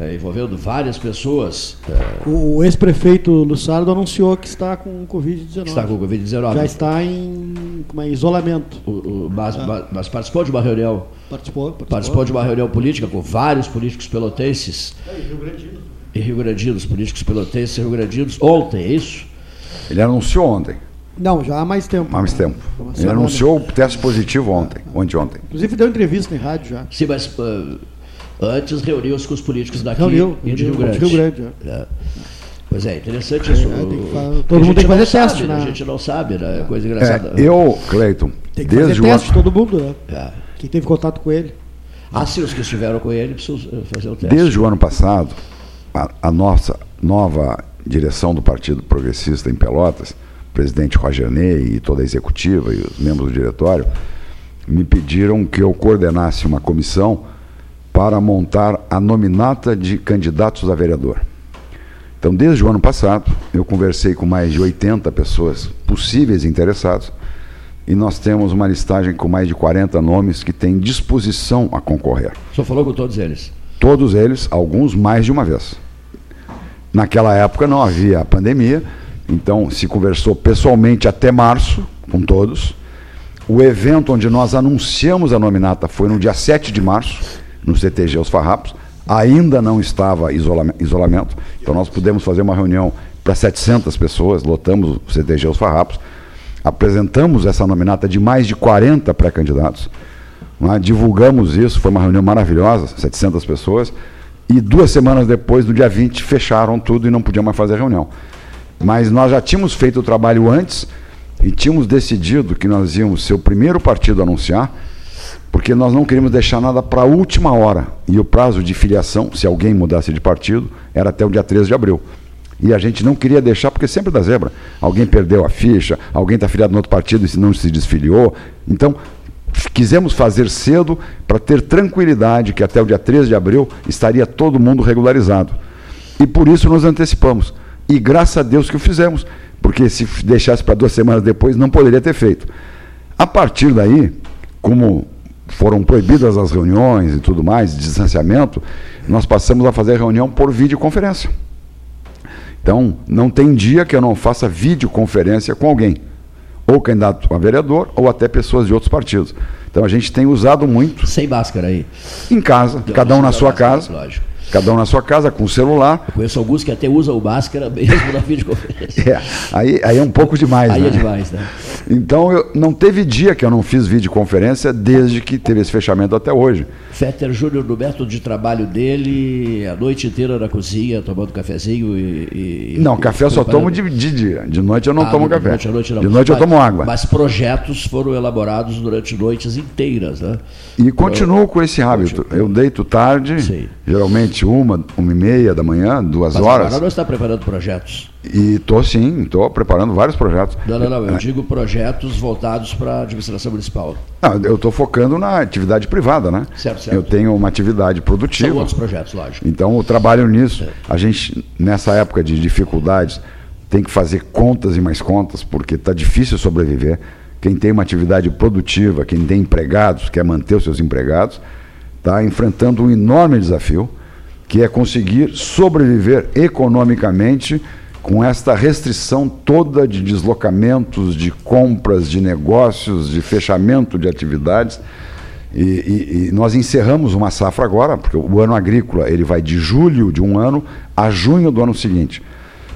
é, envolvendo várias pessoas. É... O ex-prefeito Lussardo anunciou que está com Covid-19. Está com Covid-19. Já está em, em isolamento. O, o, mas, é. mas, mas, participou de uma reunião. Participou, participou. Participou de uma reunião política com vários políticos pelotenses. É, Rio Grande em Rio Grande os políticos pelotenses Rio Grande ontem, é isso? Ele anunciou ontem. Não, já há mais tempo. Há mais tempo. Ele anunciou o teste positivo ontem, ontem, ontem. Inclusive deu entrevista em rádio já. Sim, mas uh, antes reuniu-se com os políticos daqui Reuniu, e de Rio Grande. Rio Grande é. Pois é, interessante isso. É, todo mundo tem que fazer teste, sabe, né? A gente não sabe, né? É coisa engraçada. É, eu, Cleiton, tem que fazer teste, todo mundo, né? É. Quem teve contato com ele. Ah, sim, os que estiveram com ele precisam fazer o teste. Desde o ano passado, a, a nossa nova direção do Partido Progressista em Pelotas, o presidente Roger Ney e toda a executiva e os membros do diretório, me pediram que eu coordenasse uma comissão para montar a nominata de candidatos a vereador. Então, desde o ano passado, eu conversei com mais de 80 pessoas possíveis interessados e nós temos uma listagem com mais de 40 nomes que têm disposição a concorrer. O senhor falou com todos eles? Todos eles, alguns mais de uma vez. Naquela época não havia pandemia, então se conversou pessoalmente até março com todos. O evento onde nós anunciamos a nominata foi no dia 7 de março, no CTG Os Farrapos. Ainda não estava isolamento, então nós pudemos fazer uma reunião para 700 pessoas, lotamos o CTG Os Farrapos, apresentamos essa nominata de mais de 40 pré-candidatos, é? divulgamos isso, foi uma reunião maravilhosa, 700 pessoas, E duas semanas depois, no dia 20, fecharam tudo e não podiam mais fazer reunião. Mas nós já tínhamos feito o trabalho antes e tínhamos decidido que nós íamos ser o primeiro partido a anunciar, porque nós não queríamos deixar nada para a última hora. E o prazo de filiação, se alguém mudasse de partido, era até o dia 13 de abril. E a gente não queria deixar, porque sempre dá zebra. Alguém perdeu a ficha, alguém está filiado no outro partido e não se desfiliou. Então, quisemos fazer cedo para ter tranquilidade que até o dia 13 de abril estaria todo mundo regularizado. E por isso nos antecipamos. E graças a Deus que o fizemos, porque se deixasse para duas semanas depois, não poderia ter feito. A partir daí, como foram proibidas as reuniões e tudo mais, distanciamento, nós passamos a fazer reunião por videoconferência. Então, não tem dia que eu não faça videoconferência com alguém, ou candidato a vereador, ou até pessoas de outros partidos. Então, a gente tem usado muito. Sem máscara aí. Em casa, cada um na sua casa. Lógico. Cada um na sua casa, com o celular. Eu conheço alguns que até usam máscara mesmo na videoconferência. É, aí, aí é um pouco demais, aí né? é demais, né? Então, eu, não teve dia que eu não fiz videoconferência desde que teve esse fechamento até hoje. Fetter Júnior, no método de trabalho dele, a noite inteira na cozinha, tomando cafezinho e. e não, café eu só tomo de, de, dia. De noite eu não ah, tomo de café. Noite, noite não. De noite mas, eu tomo água. Mas projetos foram elaborados durante noites inteiras, né? E continuo com esse hábito. Eu deito tarde, Sim. geralmente uma, uma e meia da manhã, duas mas horas. Agora está preparando projetos. E estou sim, estou preparando vários projetos. Não, não, não. Eu digo projetos voltados para a administração municipal. Não, eu estou focando na atividade privada, né? Certo, certo. Eu tenho uma atividade produtiva. São outros projetos, lógico. Então eu trabalho nisso. É. A gente, nessa época de dificuldades, tem que fazer contas e mais contas, porque está difícil sobreviver. Quem tem uma atividade produtiva, quem tem empregados, quer manter os seus empregados, está enfrentando um enorme desafio, que é conseguir sobreviver economicamente com esta restrição toda de deslocamentos, de compras, de negócios, de fechamento de atividades. E, e, e, nós encerramos uma safra agora, porque o ano agrícola ele vai de julho de um ano a junho do ano seguinte.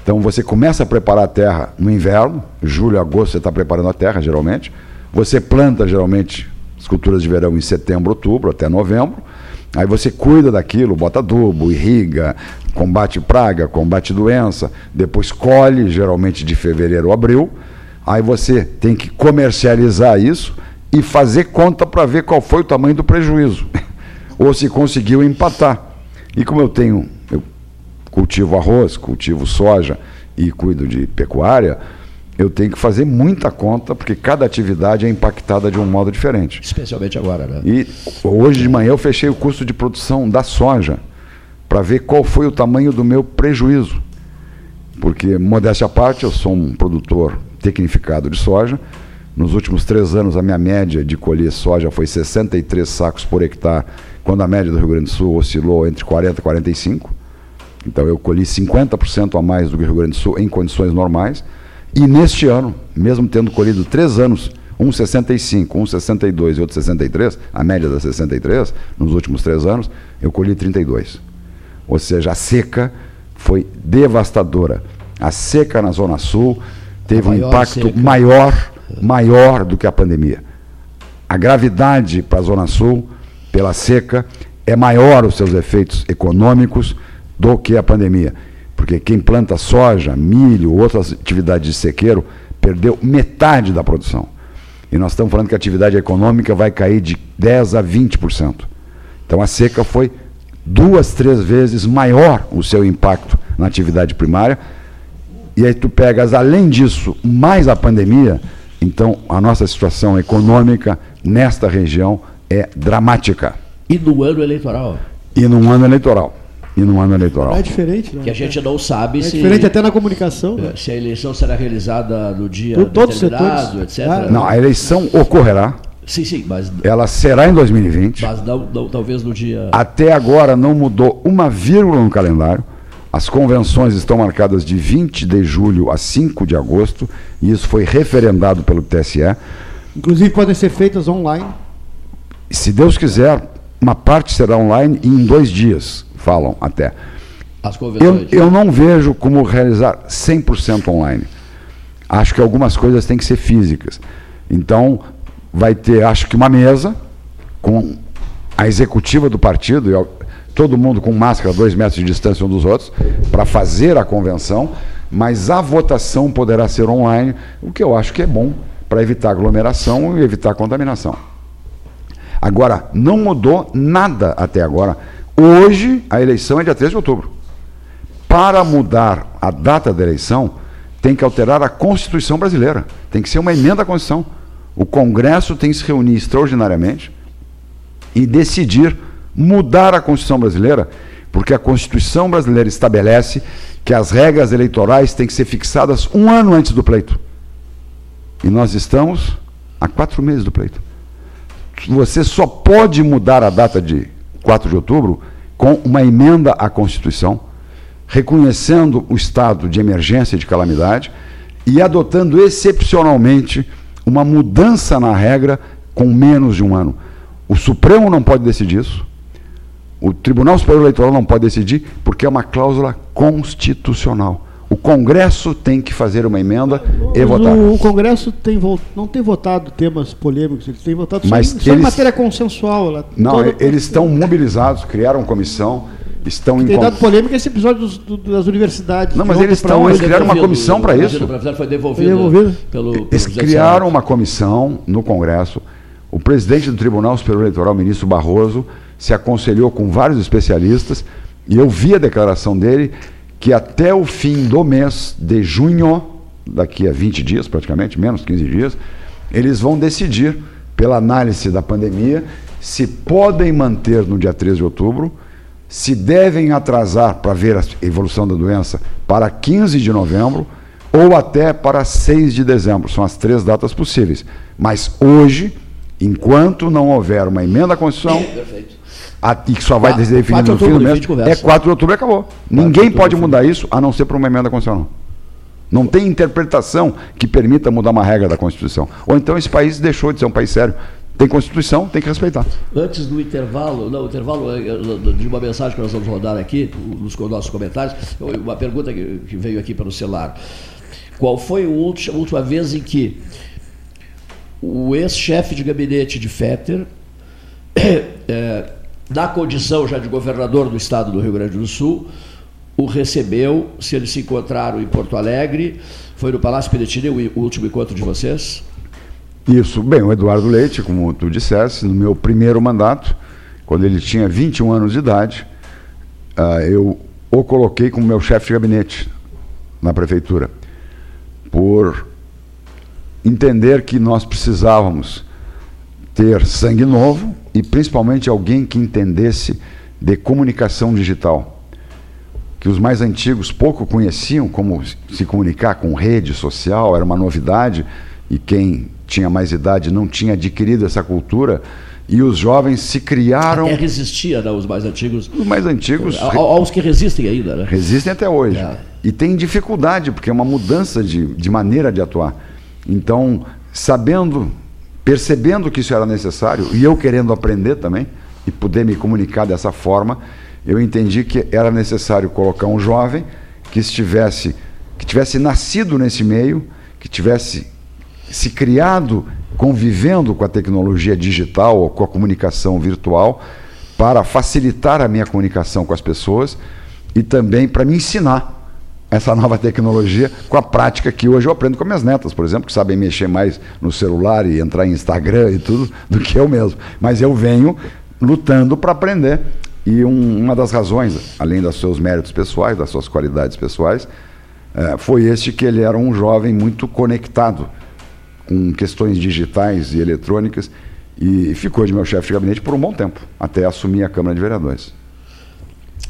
Então você começa a preparar a terra no inverno, julho, agosto você está preparando a terra geralmente. Você planta geralmente as culturas de verão em setembro, outubro, até novembro. Aí você cuida daquilo, bota adubo, irriga, combate praga, combate doença, depois colhe, geralmente de fevereiro a abril. Aí você tem que comercializar isso e fazer conta para ver qual foi o tamanho do prejuízo. Ou se conseguiu empatar. E como eu tenho, eu cultivo arroz, cultivo soja e cuido de pecuária, eu tenho que fazer muita conta, porque cada atividade é impactada de um modo diferente. Especialmente agora, né? E hoje de manhã eu fechei o custo de produção da soja para ver qual foi o tamanho do meu prejuízo. Porque, modéstia à parte, eu sou um produtor tecnificado de soja. Nos últimos três anos, a minha média de colher soja foi 63 sacos por hectare, quando a média do Rio Grande do Sul oscilou entre 40 e 45. Então, eu colhi 50% a mais do que o Rio Grande do Sul em condições normais. E neste ano, mesmo tendo colhido três anos, um 65, um 62 e outro 63, a média da 63, nos últimos três anos, eu colhi 32. Ou seja, a seca foi devastadora. A seca na Zona Sul teve um impacto seca. maior, maior do que a pandemia. A gravidade para a Zona Sul, pela seca, é maior os seus efeitos econômicos do que a pandemia. Porque quem planta soja, milho, outras atividades de sequeiro, perdeu metade da produção. E nós estamos falando que a atividade econômica vai cair de 10% a 20%. Então a seca foi duas, três vezes maior o seu impacto na atividade primária. E aí tu pegas, além disso, mais a pandemia, então a nossa situação econômica nesta região é dramática. E no ano eleitoral? E no ano eleitoral e no ano eleitoral. é diferente, né? Que a gente não sabe é se. diferente até na comunicação. Né? Se a eleição será realizada no dia Por todos determinado, etc. Ah, não, a eleição ocorrerá. Sim, sim, mas. Ela será em 2020. Mas não, não, talvez no dia. Até agora não mudou uma vírgula no calendário. As convenções estão marcadas de 20 de julho a 5 de agosto, e isso foi referendado pelo TSE. Inclusive podem ser feitas online. Se Deus quiser, uma parte será online e em dois dias falam até. As convenções. Eu, eu não vejo como realizar 100% online. Acho que algumas coisas têm que ser físicas. Então, vai ter, acho que uma mesa com a executiva do partido. Eu, todo mundo com máscara, dois metros de distância um dos outros, para fazer a convenção, mas a votação poderá ser online, o que eu acho que é bom para evitar aglomeração e evitar contaminação. Agora, não mudou nada até agora. Hoje, a eleição é dia 3 de outubro. Para mudar a data da eleição, tem que alterar a Constituição brasileira. Tem que ser uma emenda à Constituição. O Congresso tem que se reunir extraordinariamente e decidir mudar a Constituição brasileira, porque a Constituição brasileira estabelece que as regras eleitorais têm que ser fixadas um ano antes do pleito. E nós estamos a quatro meses do pleito. Você só pode mudar a data de 4 de outubro com uma emenda à Constituição, reconhecendo o estado de emergência e de calamidade e adotando excepcionalmente uma mudança na regra com menos de um ano. O Supremo não pode decidir isso. O Tribunal Superior Eleitoral não pode decidir porque é uma cláusula constitucional. O Congresso tem que fazer uma emenda e votar. O, o Congresso tem, não tem votado temas polêmicos, ele tem votado Mas só, em, só em matéria consensual. Lá, não, toda... eles estão mobilizados, criaram comissão, estão tem em. Tem dado polêmica esse episódio dos, do, das universidades. Não, mas eles estão, eles criaram uma comissão para isso. Foi devolvido, foi devolvido. Pelo, pelo eles criaram uma comissão no Congresso. O presidente do Tribunal Superior Eleitoral, o ministro Barroso, se aconselhou com vários especialistas e eu vi a declaração dele que até o fim do mês de junho, daqui a 20 dias praticamente, menos 15 dias, eles vão decidir, pela análise da pandemia, se podem manter no dia 13 de outubro, se devem atrasar para ver a evolução da doença para 15 de novembro ou até para 6 de dezembro. São as três datas possíveis. Mas hoje, enquanto não houver uma emenda à Constituição, a, e que só vai ser definido no fim do mês, é 4 de outubro e acabou. Ninguém pode mudar isso a não ser por uma emenda constitucional. Não tem interpretação que permita mudar uma regra da Constituição. Ou então esse país deixou de ser um país sério. Tem Constituição, tem que respeitar. Antes do intervalo, não, intervalo é, de uma mensagem que nós vamos rodar aqui, nos nossos comentários, uma pergunta que veio aqui pelo celular. Qual foi a última vez em que o ex-chefe de gabinete de Fetter é, na condição já de governador do estado do Rio Grande do Sul, o recebeu, se eles se encontraram em Porto Alegre, foi no Palácio Piretini o último encontro de vocês? Isso, bem, o Eduardo Leite, como tu disseste, no meu primeiro mandato, quando ele tinha 21 anos de idade, uh, eu o coloquei como meu chefe de gabinete na prefeitura, por entender que nós precisávamos ter sangue novo e principalmente alguém que entendesse de comunicação digital. Que os mais antigos pouco conheciam como se comunicar com rede social, era uma novidade, e quem tinha mais idade não tinha adquirido essa cultura. E os jovens se criaram. Até resistia, né, os mais antigos. Os mais antigos. Aos que resistem ainda, né? Resistem até hoje. É. E tem dificuldade, porque é uma mudança de, de maneira de atuar. Então, sabendo percebendo que isso era necessário e eu querendo aprender também e poder me comunicar dessa forma, eu entendi que era necessário colocar um jovem que estivesse que tivesse nascido nesse meio, que tivesse se criado convivendo com a tecnologia digital ou com a comunicação virtual para facilitar a minha comunicação com as pessoas e também para me ensinar essa nova tecnologia com a prática que hoje eu aprendo com minhas netas, por exemplo, que sabem mexer mais no celular e entrar em Instagram e tudo do que eu mesmo. Mas eu venho lutando para aprender. E um, uma das razões, além dos seus méritos pessoais, das suas qualidades pessoais, é, foi este que ele era um jovem muito conectado com questões digitais e eletrônicas e ficou de meu chefe de gabinete por um bom tempo, até assumir a Câmara de Vereadores.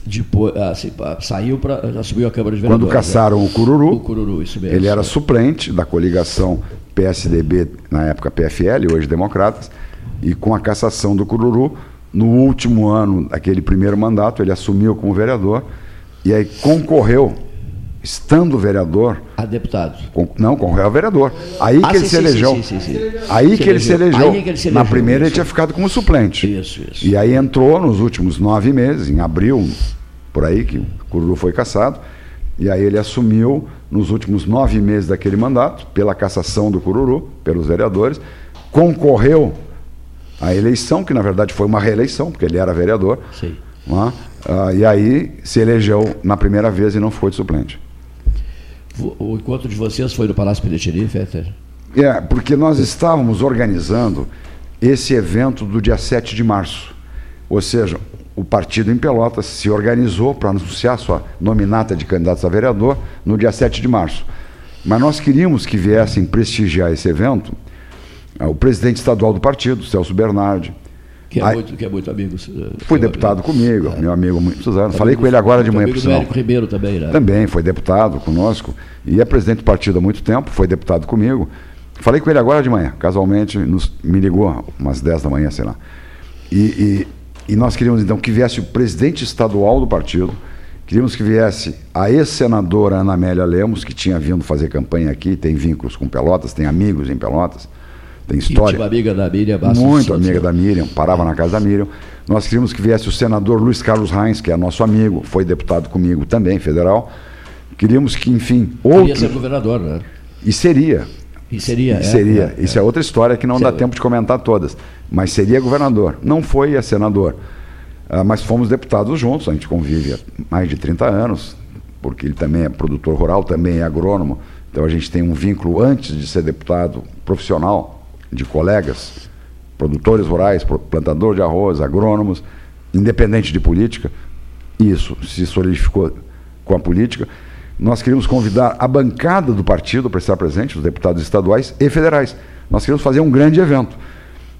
Depois, assim, saiu para. assumiu a Câmara de Vereadores. Quando caçaram o Cururu, o Cururu isso mesmo, ele era suplente da coligação PSDB, na época PFL, hoje Democratas, e com a cassação do Cururu, no último ano daquele primeiro mandato, ele assumiu como vereador e aí concorreu, estando vereador. A deputado. Com, não, concorreu a vereador. Aí ah, que ele se elegeu. Sim, sim, aí, que ele se elegeu. Aí que ele se elegeu. Na primeira ele tinha ficado como suplente. Isso, isso. E aí entrou nos últimos nove meses, em abril, por aí, que o Cururu foi cassado, e aí ele assumiu nos últimos nove meses daquele mandato, pela cassação do Cururu, pelos vereadores, concorreu à eleição, que na verdade foi uma reeleição, porque ele era vereador, Sim. É? Ah, e aí se elegeu na primeira vez e não foi de suplente. O encontro de vocês foi no Palácio Piratini, Fetter? É, porque nós estávamos organizando esse evento do dia 7 de março. Ou seja, o partido em Pelotas se organizou para anunciar sua nominata de candidatos a vereador no dia 7 de março. Mas nós queríamos que viessem prestigiar esse evento ah, o presidente estadual do partido, Celso Bernardi. Que é, Aí, muito, que é muito amigo. Foi deputado comigo, é. meu amigo muitos anos. Falei com ele agora de manhã, por sinal. Ribeiro também, né? Também, foi deputado conosco. E é presidente do partido há muito tempo, foi deputado comigo. Falei com ele agora de manhã, casualmente, nos, me ligou umas 10 da manhã, sei lá. E, e, nós queríamos então que viesse o presidente estadual do partido, queríamos que viesse a ex-senadora Ana Amélia Lemos, que tinha vindo fazer campanha aqui, tem vínculos com Pelotas, tem amigos em Pelotas tem história. Íntima amiga da Miriam Bastos Muito amiga da Miriam, parava na casa da Miriam. Nós queríamos que viesse o senador Luiz Carlos Reins, que é nosso amigo, foi deputado comigo também, federal. Queríamos que, enfim, outro. Queria ser governador, né? E seria. E seria. E é, seria. É, Isso é. é outra história que não dá tempo de comentar todas. Mas seria governador. Não foi a senador. Ah, mas fomos deputados juntos, a gente convive há mais de 30 anos, porque ele também é produtor rural, também é agrônomo. Então a gente tem um vínculo antes de ser deputado profissional de colegas, produtores rurais, plantador de arroz, agrônomos, independente de política, isso se solidificou com a política. Nós queríamos convidar a bancada do partido para estar presente, os deputados estaduais e federais. Nós queríamos fazer um grande evento.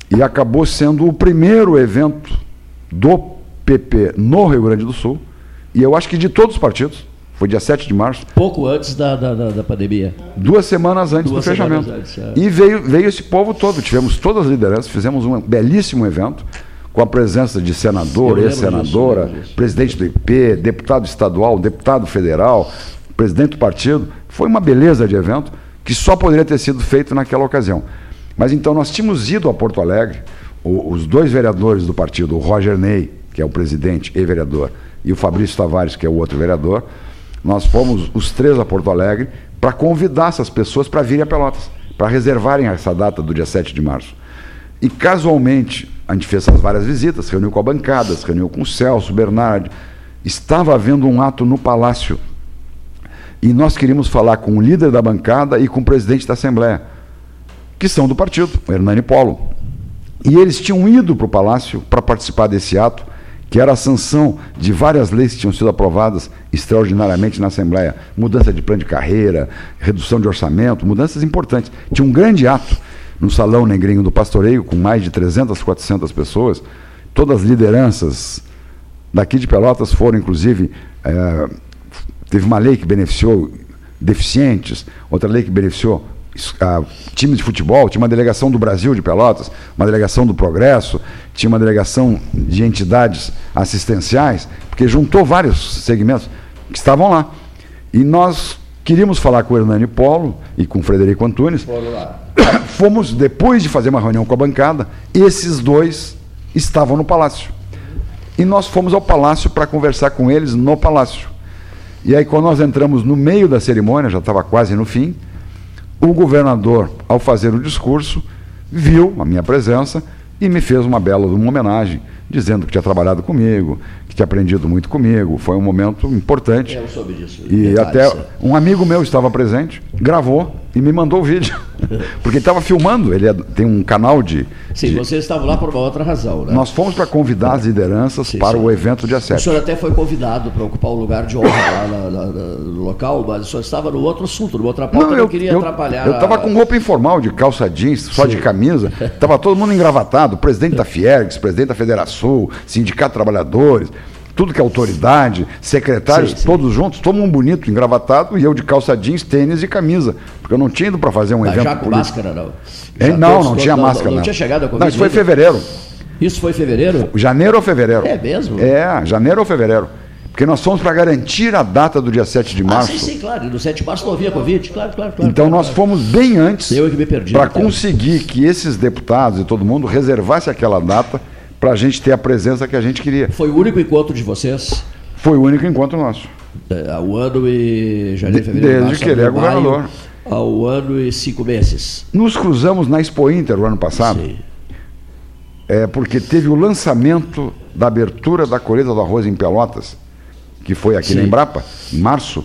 E acabou sendo o primeiro evento do PP no Rio Grande do Sul, e eu acho que de todos os partidos, foi dia 7 de março. Pouco antes da, da, da pandemia. Duas semanas antes Duas do fechamento. Antes, é. E veio, veio esse povo todo. Tivemos todas as lideranças, fizemos um belíssimo evento com a presença de senador, ex-senadora, presidente do IP, deputado estadual, deputado federal, presidente do partido. Foi uma beleza de evento que só poderia ter sido feito naquela ocasião. Mas então nós tínhamos ido a Porto Alegre, os dois vereadores do partido, o Roger Ney, que é o presidente e vereador, e o Fabrício Tavares, que é o outro vereador, nós fomos os três a Porto Alegre para convidar essas pessoas para virem a Pelotas, para reservarem essa data do dia 7 de março. E casualmente, a gente fez essas várias visitas, reuniu com a bancada, reuniu com o Celso, Bernardi. Estava havendo um ato no Palácio. E nós queríamos falar com o líder da bancada e com o presidente da Assembleia, que são do partido, o Hernani Polo. E eles tinham ido para o Palácio para participar desse ato que era a sanção de várias leis que tinham sido aprovadas extraordinariamente na Assembleia. Mudança de plano de carreira, redução de orçamento, mudanças importantes. Tinha um grande ato no Salão Negrinho do Pastoreio, com mais de 300, 400 pessoas. Todas as lideranças daqui de Pelotas foram, inclusive, é, teve uma lei que beneficiou deficientes, outra lei que beneficiou uh, time de futebol, tinha uma delegação do Brasil de Pelotas, uma delegação do Progresso, tinha uma delegação de entidades assistenciais, porque juntou vários segmentos que estavam lá. E nós queríamos falar com o Hernani Polo e com o Frederico Antunes. Fomos, depois de fazer uma reunião com a bancada, esses dois estavam no palácio. E nós fomos ao palácio para conversar com eles no palácio. E aí, quando nós entramos no meio da cerimônia, já estava quase no fim, o governador, ao fazer o discurso, viu a minha presença e me fez uma bela uma homenagem, dizendo que tinha trabalhado comigo, que tinha aprendido muito comigo. Foi um momento importante. Eu soube disso. E até um amigo meu estava presente, gravou e me mandou o vídeo. Porque estava filmando, ele é, tem um canal de. Sim, de... você estava lá por uma outra razão, né? Nós fomos para convidar as lideranças sim, para sim. o evento dia 7. O senhor até foi convidado para ocupar o lugar de honra lá, lá, no local, mas o senhor estava no outro assunto, numa outra pauta, não, eu, não queria eu, atrapalhar. Eu estava com roupa informal, de calça jeans, só sim. de camisa, estava todo mundo engravatado, presidente da Fiergs, presidente da Federação, Sindicato de Trabalhadores tudo que é autoridade, secretários, sim, sim. todos juntos, todo mundo bonito, engravatado, e eu de calça jeans, tênis e camisa. Porque eu não tinha ido para fazer um evento. Já com político. máscara, não? Já não, todos, não tinha não, máscara. Não, não, tinha chegado a Covid. Não, isso foi em fevereiro. Isso foi em fevereiro? Janeiro ou fevereiro? É mesmo? É, janeiro ou fevereiro. Porque nós fomos para garantir a data do dia 7 de março. Ah, sim, sim, claro. No 7 de março não havia Covid, claro, claro. claro então claro, nós claro. fomos bem antes para conseguir que esses deputados e todo mundo reservasse aquela data para a gente ter a presença que a gente queria. Foi o único encontro de vocês? Foi o único encontro nosso. É, ao ano e janeiro, fevereiro, Desde março, que ele é governador. Ao ano e cinco meses. Nos cruzamos na Expo Inter o ano passado. Sim. É, porque teve o lançamento da abertura da colheita do arroz em Pelotas, que foi aqui Sim. na Embrapa, em março,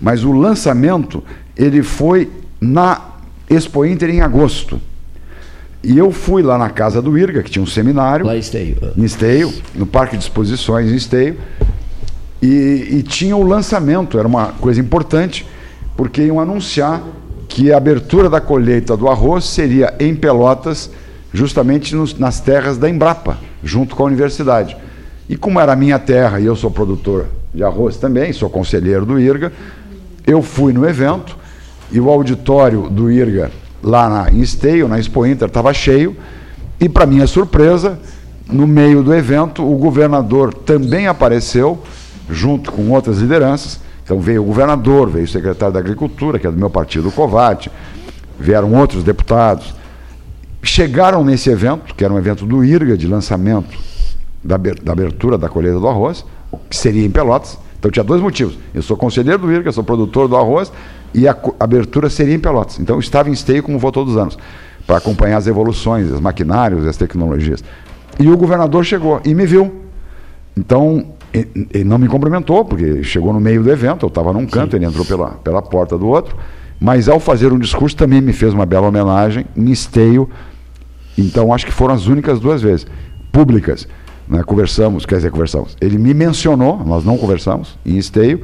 mas o lançamento ele foi na Expo Inter em agosto. E eu fui lá na casa do Irga, que tinha um seminário. Lá em Esteio. Em Esteio, no Parque de Exposições em Esteio. E, e tinha o lançamento, era uma coisa importante, porque iam anunciar que a abertura da colheita do arroz seria em Pelotas, justamente nos, nas terras da Embrapa, junto com a universidade. E como era a minha terra e eu sou produtor de arroz também, sou conselheiro do IRGA, eu fui no evento e o auditório do IRGA lá na, em Esteio, na Expo Inter, estava cheio. E, para minha surpresa, no meio do evento, o governador também apareceu, junto com outras lideranças. Então veio o governador, veio o secretário da Agricultura, que é do meu partido, o Covate, vieram outros deputados. Chegaram nesse evento, que era um evento do IRGA, de lançamento da, abertura da colheita do arroz, que seria em Pelotas. Então tinha dois motivos. Eu sou conselheiro do IRGA, sou produtor do arroz, e a abertura seria em Pelotas. Então estava em esteio, como vou todos os anos, para acompanhar as evoluções, os maquinários, as tecnologias. E o governador chegou e me viu. Então, ele não me cumprimentou, porque chegou no meio do evento, eu estava num canto, Sim. ele entrou pela, pela porta do outro, mas ao fazer um discurso também me fez uma bela homenagem em esteio. Então, acho que foram as únicas duas vezes públicas. Né? Conversamos, quer dizer, conversamos. Ele me mencionou, nós não conversamos, em esteio,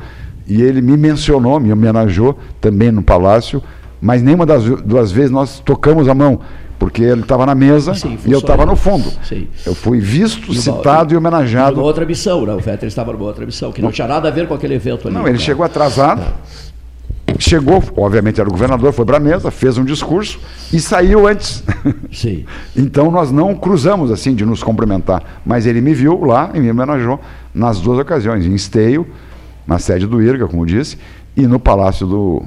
e ele me mencionou, me homenageou também no palácio, mas nenhuma das duas vezes nós tocamos a mão, porque ele estava na mesa Sim, e eu estava no fundo. Sim. Eu fui visto, e citado e homenageado. Numa outra missão, né? o Fetter estava numa outra missão, que não tinha nada a ver com aquele evento ali. Não, ele né? chegou atrasado. É. Chegou, obviamente era o governador, foi para a mesa, fez um discurso e saiu antes. Sim. então nós não cruzamos assim de nos cumprimentar, mas ele me viu lá e me homenageou nas duas ocasiões, em Esteio na sede do IRGA, como disse, e no Palácio do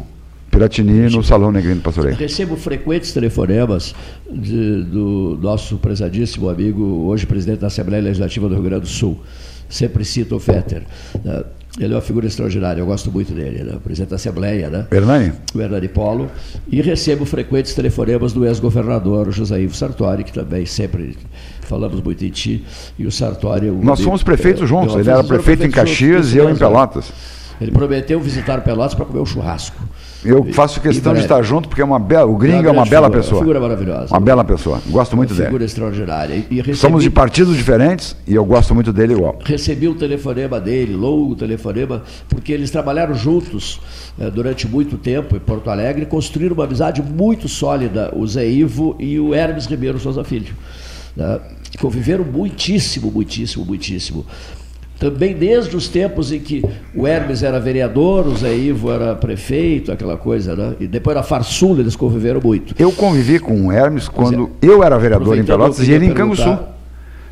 Piratini, no Salão Negrino Pastoreiro. Recebo frequentes telefonemas de, do nosso prezadíssimo amigo, hoje presidente da Assembleia Legislativa do Rio Grande do Sul, sempre cito o Fetter. Né? Ele é uma figura extraordinária, eu gosto muito dele, né? presidente da Assembleia, né? Hernani? O Hernani Polo. E recebo frequentes telefonemas do ex-governador José Ivo Sartori, que também sempre falamos muito em ti, e o Sartori... Nós fomos prefeitos juntos, ele era prefeito em Caxias e eu em Pelotas. Ele prometeu visitar Pelotas para comer um churrasco. Eu faço questão de estar junto porque é uma bela, o Gringo é uma bela figura, pessoa. Figura maravilhosa. Uma bela pessoa. Gosto muito uma dele. Figura extraordinária. E, recebi, Somos de partidos diferentes e eu gosto muito dele igual. Recebi o telefonema dele, longo telefonema, porque eles trabalharam juntos eh, durante muito tempo em Porto Alegre e construíram uma amizade muito sólida, o Zé Ivo e o Hermes Ribeiro Souza Filho. Né? Conviveram muitíssimo, muitíssimo, muitíssimo. Também desde os tempos em que o Hermes era vereador, o Zé Ivo era prefeito, aquela coisa, né? E depois da Farsula eles conviveram muito. Eu convivi com o Hermes quando é, eu era vereador em Pelotas e ele em Canguçu.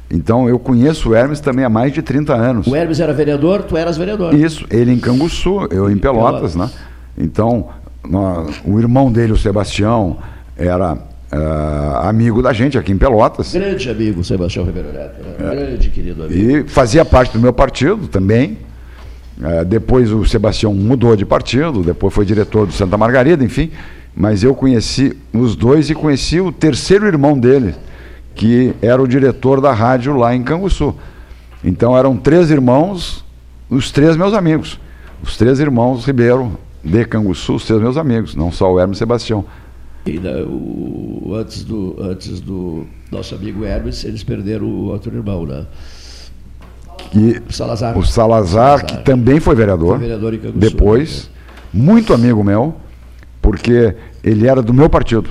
Então eu conheço o Hermes também há mais de 30 anos. O Hermes era vereador, tu eras vereador. Isso, ele em Canguçu, eu em Pelotas, Pelotas. né? Então, nós, o irmão dele, o Sebastião, era Uh, amigo da gente aqui em Pelotas. Grande amigo, Sebastião Ribeiro Neto. Né? É. Grande, querido amigo. E fazia parte do meu partido também. Uh, depois o Sebastião mudou de partido, depois foi diretor do Santa Margarida, enfim. Mas eu conheci os dois e conheci o terceiro irmão dele, que era o diretor da rádio lá em Canguçu. Então eram três irmãos, os três meus amigos. Os três irmãos Ribeiro de Canguçu, os três meus amigos, não só o Hermes Sebastião. E, né, o, antes, do, antes do nosso amigo Hermes, eles perderam o outro irmão, né? Que, o Salazar. O Salazar, Salazar. que também foi vereador. Foi vereador em Depois, Sul, né? muito amigo meu, porque ele era do meu partido.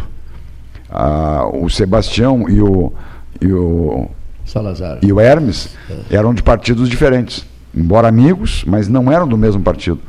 Ah, o Sebastião e o, e o Salazar. e o Hermes é. eram de partidos diferentes. Embora amigos, mas não eram do mesmo partido.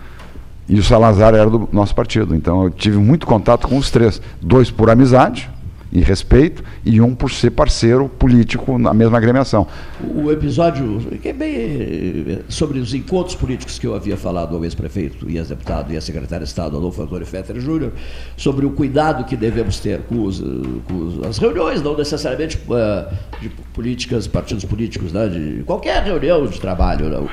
E o Salazar era do nosso partido. Então eu tive muito contato com os três. Dois por amizade, e respeito, e um por ser parceiro político na mesma agremiação. O episódio, que é bem eh, sobre os encontros políticos que eu havia falado ao ex-prefeito e ex-deputado e a secretária de Estado, Adolfo Antônio Fetter Júnior, sobre o cuidado que devemos ter com, os, com as reuniões, não necessariamente uh, de políticas, partidos políticos, né, de qualquer reunião de trabalho, não,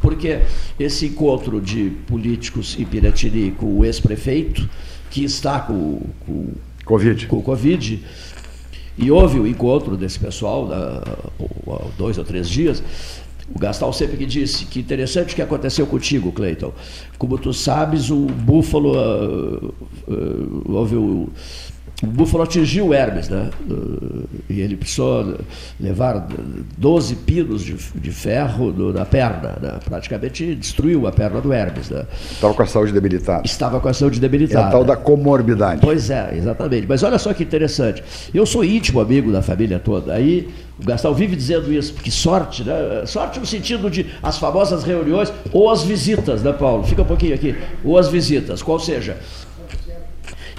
porque esse encontro de políticos em Piratini com o ex-prefeito, que está com, com Covid. Com Covid. E houve o encontro desse pessoal, há dois ou três dias, o Gastal sempre que disse que interessante o que aconteceu contigo, Cleiton. Como tu sabes, o Búfalo uh, uh, houve o, o Búfalo atingiu o Hermes, né? E ele precisou levar 12 pinos de, de ferro do, na perna, né? praticamente destruiu a perna do Hermes. Né? Estava com a saúde debilitada. Estava com a saúde debilitada. É a tal da comorbidade. Pois é, exatamente. Mas olha só que interessante. Eu sou íntimo amigo da família toda. Aí o Gastão vive dizendo isso, porque sorte, né? Sorte no sentido de as famosas reuniões ou as visitas, né, Paulo? Fica um pouquinho aqui. Ou as visitas, qual seja.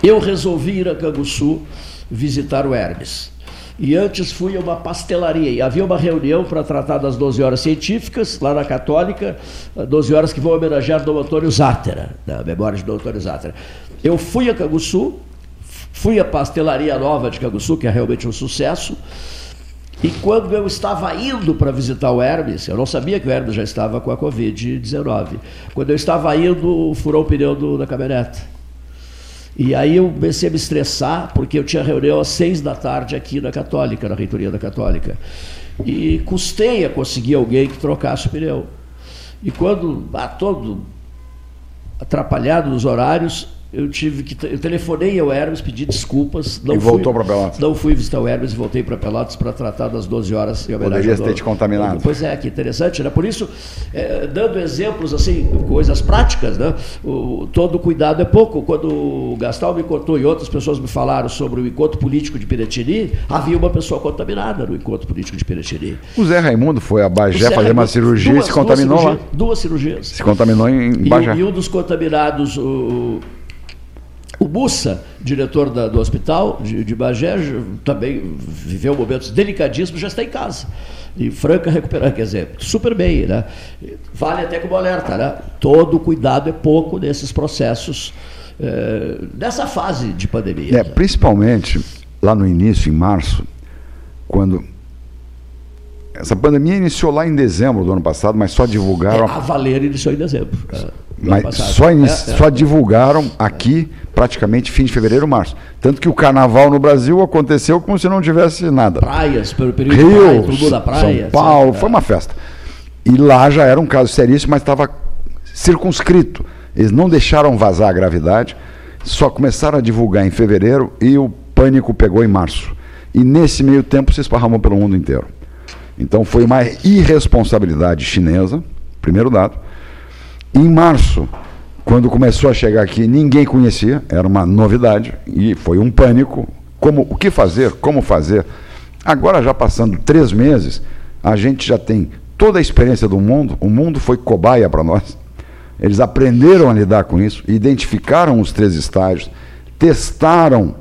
Eu resolvi ir a Canguçu visitar o Hermes. E antes fui a uma pastelaria. E havia uma reunião para tratar das 12 horas científicas, lá na Católica, 12 horas que vão homenagear Dom Antônio Zátera, na memória de Dom Antônio Zátera. Eu fui a Canguçu, fui à pastelaria nova de Canguçu, que é realmente um sucesso. E quando eu estava indo para visitar o Hermes, eu não sabia que o Hermes já estava com a Covid-19. Quando eu estava indo, furou o pneu do, da caminhonete. E aí eu comecei a me estressar, porque eu tinha reunião às seis da tarde aqui na Católica, na reitoria da Católica. E custei a conseguir alguém que trocasse o pneu. E quando, ah, todo atrapalhado nos horários, eu tive que. Eu telefonei ao Hermes, pedi desculpas. Não e voltou para Pelotas? Não fui visitar o Hermes e voltei para Pelotas para tratar das 12 horas. Poderia ter te contaminado. Pois é, que interessante, né? Por isso, é, dando exemplos, assim, coisas práticas, né? O, todo cuidado é pouco. Quando o Gastal me contou e outras pessoas me falaram sobre o encontro político de Piratini, havia uma pessoa contaminada no encontro político de Piratini. O Zé Raimundo foi a Bagé fazer uma cirurgia duas, e se contaminou duas lá? Duas cirurgias. Se contaminou em Bagé. E, e um dos contaminados, o o Bussa, diretor da, do hospital de, de Bagé, também viveu momentos delicadíssimos, já está em casa. E franca recuperar, quer dizer, super bem, né? Vale até como alerta, né? Todo cuidado é pouco nesses processos, é, nessa fase de pandemia. É, né? Principalmente lá no início, em março, quando essa pandemia iniciou lá em dezembro do ano passado, mas só divulgaram. É, a Valer iniciou em dezembro. É, mas só, inici... é, é, só divulgaram aqui praticamente fim de fevereiro, março. Tanto que o carnaval no Brasil aconteceu como se não tivesse nada. Praias, pelo período Rio, de praia, da praia. São Paulo, foi uma festa. E lá já era um caso seríssimo, mas estava circunscrito. Eles não deixaram vazar a gravidade, só começaram a divulgar em fevereiro e o pânico pegou em março. E nesse meio tempo se esparramou pelo mundo inteiro. Então foi uma irresponsabilidade chinesa, primeiro dado. Em março, quando começou a chegar aqui, ninguém conhecia, era uma novidade e foi um pânico. Como, o que fazer? Como fazer? Agora, já passando três meses, a gente já tem toda a experiência do mundo, o mundo foi cobaia para nós. Eles aprenderam a lidar com isso, identificaram os três estágios, testaram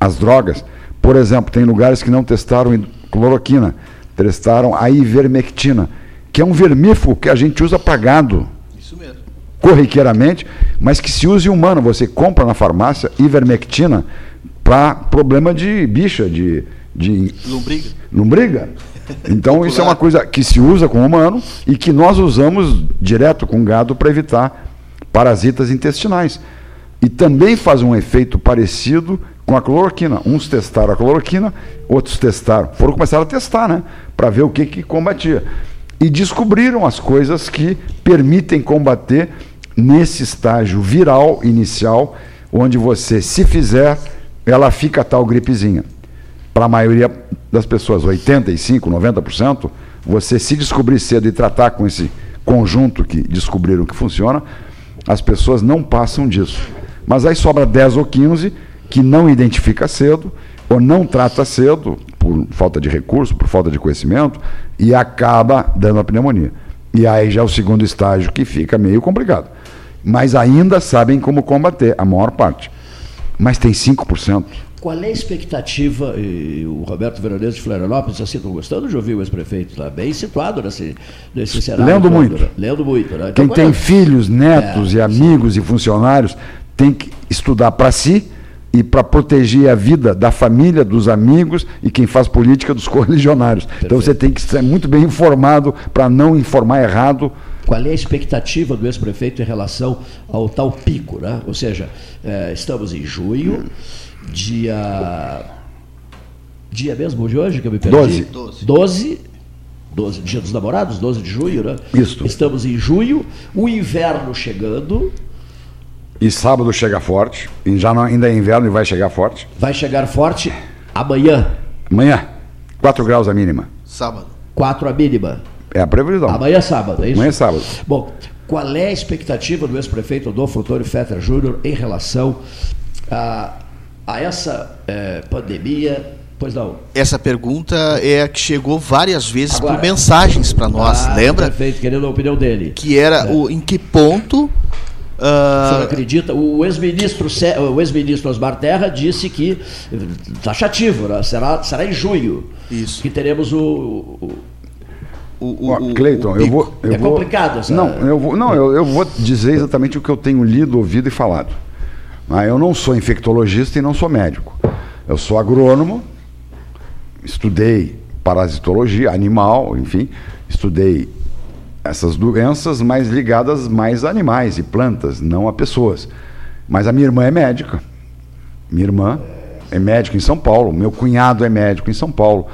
as drogas. Por exemplo, tem lugares que não testaram cloroquina, testaram a ivermectina, que é um vermífugo que a gente usa para gado. Isso mesmo. Corriqueiramente, mas que se usa em humano. Você compra na farmácia ivermectina para problema de bicha, de, de. Lombriga. Lombriga. Então, isso é uma coisa que se usa com o humano e que nós usamos direto com gado para evitar parasitas intestinais. E também faz um efeito parecido com a cloroquina. Uns testaram a cloroquina, outros testaram. Foram começar a testar, né? Para ver o que, que combatia. E descobriram as coisas que permitem combater nesse estágio viral inicial, onde você, se fizer, ela fica tal gripezinha. Para a maioria das pessoas, 85%, 90%, você se descobrir cedo e tratar com esse conjunto que descobriram que funciona, as pessoas não passam disso. Mas aí sobra 10 ou 15 que não identifica cedo ou não trata cedo, por falta de recurso, por falta de conhecimento, e acaba dando a pneumonia. E aí já é o segundo estágio que fica meio complicado. Mas ainda sabem como combater, a maior parte. Mas tem 5%. Qual é a expectativa? E o Roberto Veronese de Florianópolis, assim, estou gostando de ouvir o ex-prefeito, está bem situado nesse, nesse cenário. Lendo muito. Né? Lendo muito. Né? Então, Quem tem é? filhos, netos é, e amigos sim. e funcionários tem que estudar para si e para proteger a vida da família, dos amigos e quem faz política dos correligionários. Perfeito. Então você tem que ser muito bem informado para não informar errado. Qual é a expectativa do ex-prefeito em relação ao tal pico? Né? Ou seja, é, estamos em junho, dia dia mesmo de hoje que eu me perdi? 12. 12. 12, dia dos namorados, 12 de junho, né? Isso. Estamos em junho, o inverno chegando, E sábado chega forte. E já não, ainda é inverno e vai chegar forte. vai chegar forte amanhã, Amanhã, 4 graus a mínima. Sábado. 4 a mínima. É a previsão. Amanhã é sábado, é isso? Amanhã é sábado. Bom, qual é a expectativa do ex-prefeito Adolfo Antônio Fetter Júnior em relação a, a essa eh, pandemia? Pois não. Essa pergunta é a que chegou várias vezes Agora. por mensagens para nós, Ah, lembra? Perfeito, querendo a opinião dele. Que era o, em que ponto. O ah, senhor acredita? O ex-ministro Sé- o ex-ministro Osmar Terra disse que taxativo, né? será, será em junho Isso. que teremos o, o- Ó, Cleiton, eu vou. Eu É vou- complicado essa- Não, eu vou, não eu, eu vou dizer exatamente o que eu tenho lido, ouvido e falado. Mas eu não sou infectologista e não sou médico. Eu sou agrônomo, estudei parasitologia, animal, enfim, estudei essas doenças mais ligadas mais a animais e plantas, não a pessoas. Mas a minha irmã é médica. Minha irmã é médica em São Paulo, meu cunhado é médico em São Paulo.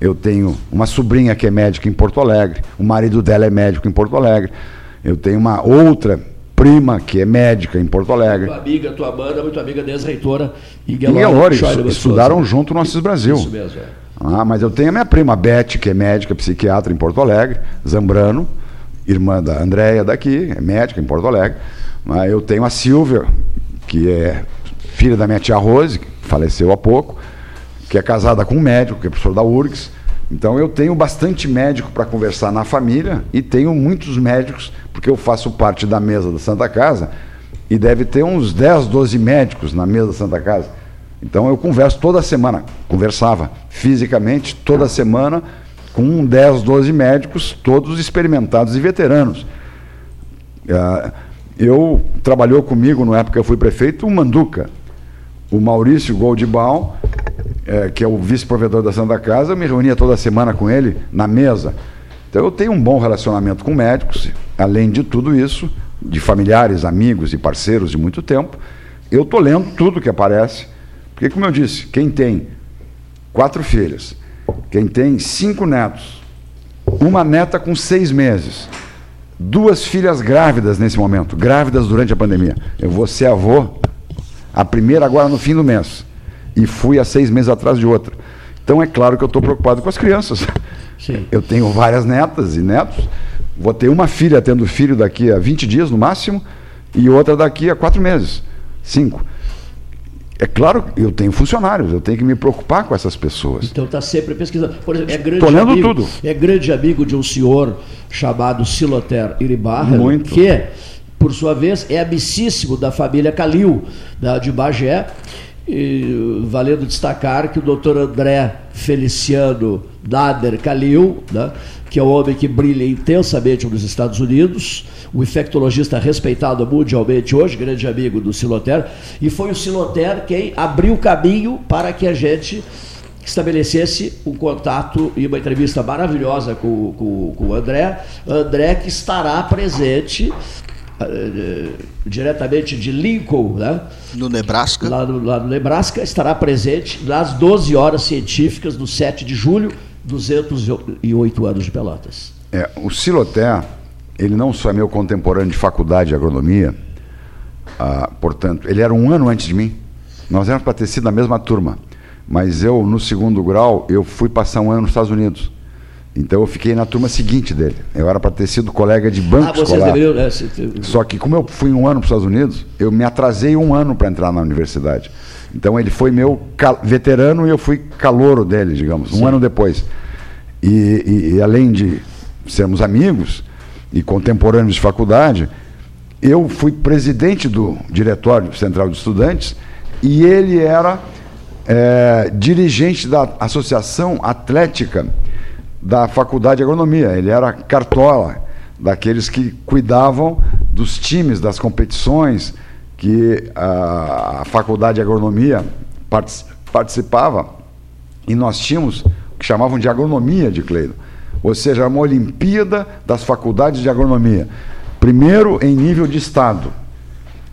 Eu tenho uma sobrinha que é médica em Porto Alegre, o marido dela é médico em Porto Alegre. Eu tenho uma outra prima que é médica em Porto Alegre. tua amiga, tua Amanda, muito amiga da ex-reitora Em Ingelore Elore, Scheunemann Souza. estudaram junto no Assis Brasil. Isso mesmo, é. Ah, mas eu tenho a minha prima Beth, que é médica psiquiatra em Porto Alegre, Zambrano, irmã da Andréia daqui, é médica em Porto Alegre. Ah, eu tenho a Silvia, que é filha da minha tia Rose, que faleceu há pouco, que é casada com um médico, que é professor da URGS. Então eu tenho bastante médico para conversar na família e tenho muitos médicos, porque eu faço parte da mesa da Santa Casa e deve ter uns 10, 12 médicos na mesa da Santa Casa. Então eu converso toda semana, conversava fisicamente toda semana com 10, 12 médicos, todos experimentados e veteranos. Ah, eu trabalhou comigo na época que eu fui prefeito o Manduca, o Maurício Goldbaum, eh, que é o vice-provedor da Santa Casa, eu me reunia toda semana com ele na mesa. Então eu tenho um bom relacionamento com médicos, além de tudo isso, de familiares, amigos e parceiros de muito tempo. Eu estou lendo tudo que aparece, porque, como eu disse, quem tem quatro filhas, quem tem cinco netos, uma neta com seis meses, duas filhas grávidas nesse momento, grávidas durante a pandemia. Eu vou ser avô, a primeira agora no fim do mês, e fui há seis meses atrás de outra. Então é claro que eu estou preocupado com as crianças. Sim. Eu tenho várias netas e netos, vou ter uma filha tendo filho daqui a 20 dias no máximo, e outra daqui a quatro meses, cinco. É claro que eu tenho funcionários, eu tenho que me preocupar com essas pessoas. Então está sempre pesquisando. Por exemplo, é grande Tô lendo amigo, tudo. É grande amigo de um senhor chamado Siloter Iribarra, Muito. que, por sua vez, é amicíssimo da família Calil, da, de Bagé. E, valendo destacar que o doutor André Feliciano Nader Calil, né, que é um homem que brilha intensamente nos Estados Unidos, o infectologista respeitado mundialmente hoje, grande amigo do Siloter, e foi o Siloter quem abriu o caminho para que a gente estabelecesse um contato e uma entrevista maravilhosa com, com, com o André. André que estará presente diretamente de Lincoln, né? No Nebraska. Lá no, lá no Nebraska, estará presente nas 12 horas científicas do 7 de julho, 208 anos de Pelotas. É, o Siloté, ele não só é meu contemporâneo de faculdade de agronomia, ah, portanto, ele era um ano antes de mim. Nós éramos para ter sido na mesma turma. Mas eu, no segundo grau, eu fui passar um ano nos Estados Unidos. Então eu fiquei na turma seguinte dele. Eu era para ter sido colega de banco ah, escolar. deveriam. né, Só que como eu fui um ano para os Estados Unidos, eu me atrasei um ano para entrar na universidade. Então ele foi meu veterano e eu fui calouro dele, digamos, um Sim. ano depois. E, e- e além de sermos amigos e contemporâneos de faculdade, eu fui presidente do Diretório Central de Estudantes e ele era eh, dirigente da Associação Atlética da Faculdade de Agronomia. Ele era cartola daqueles que cuidavam dos times, das competições que a, a Faculdade de Agronomia partic- participava. E nós tínhamos o que chamavam de agronomia de Cleido. Ou seja, uma Olimpíada das faculdades de agronomia. Primeiro em nível de Estado.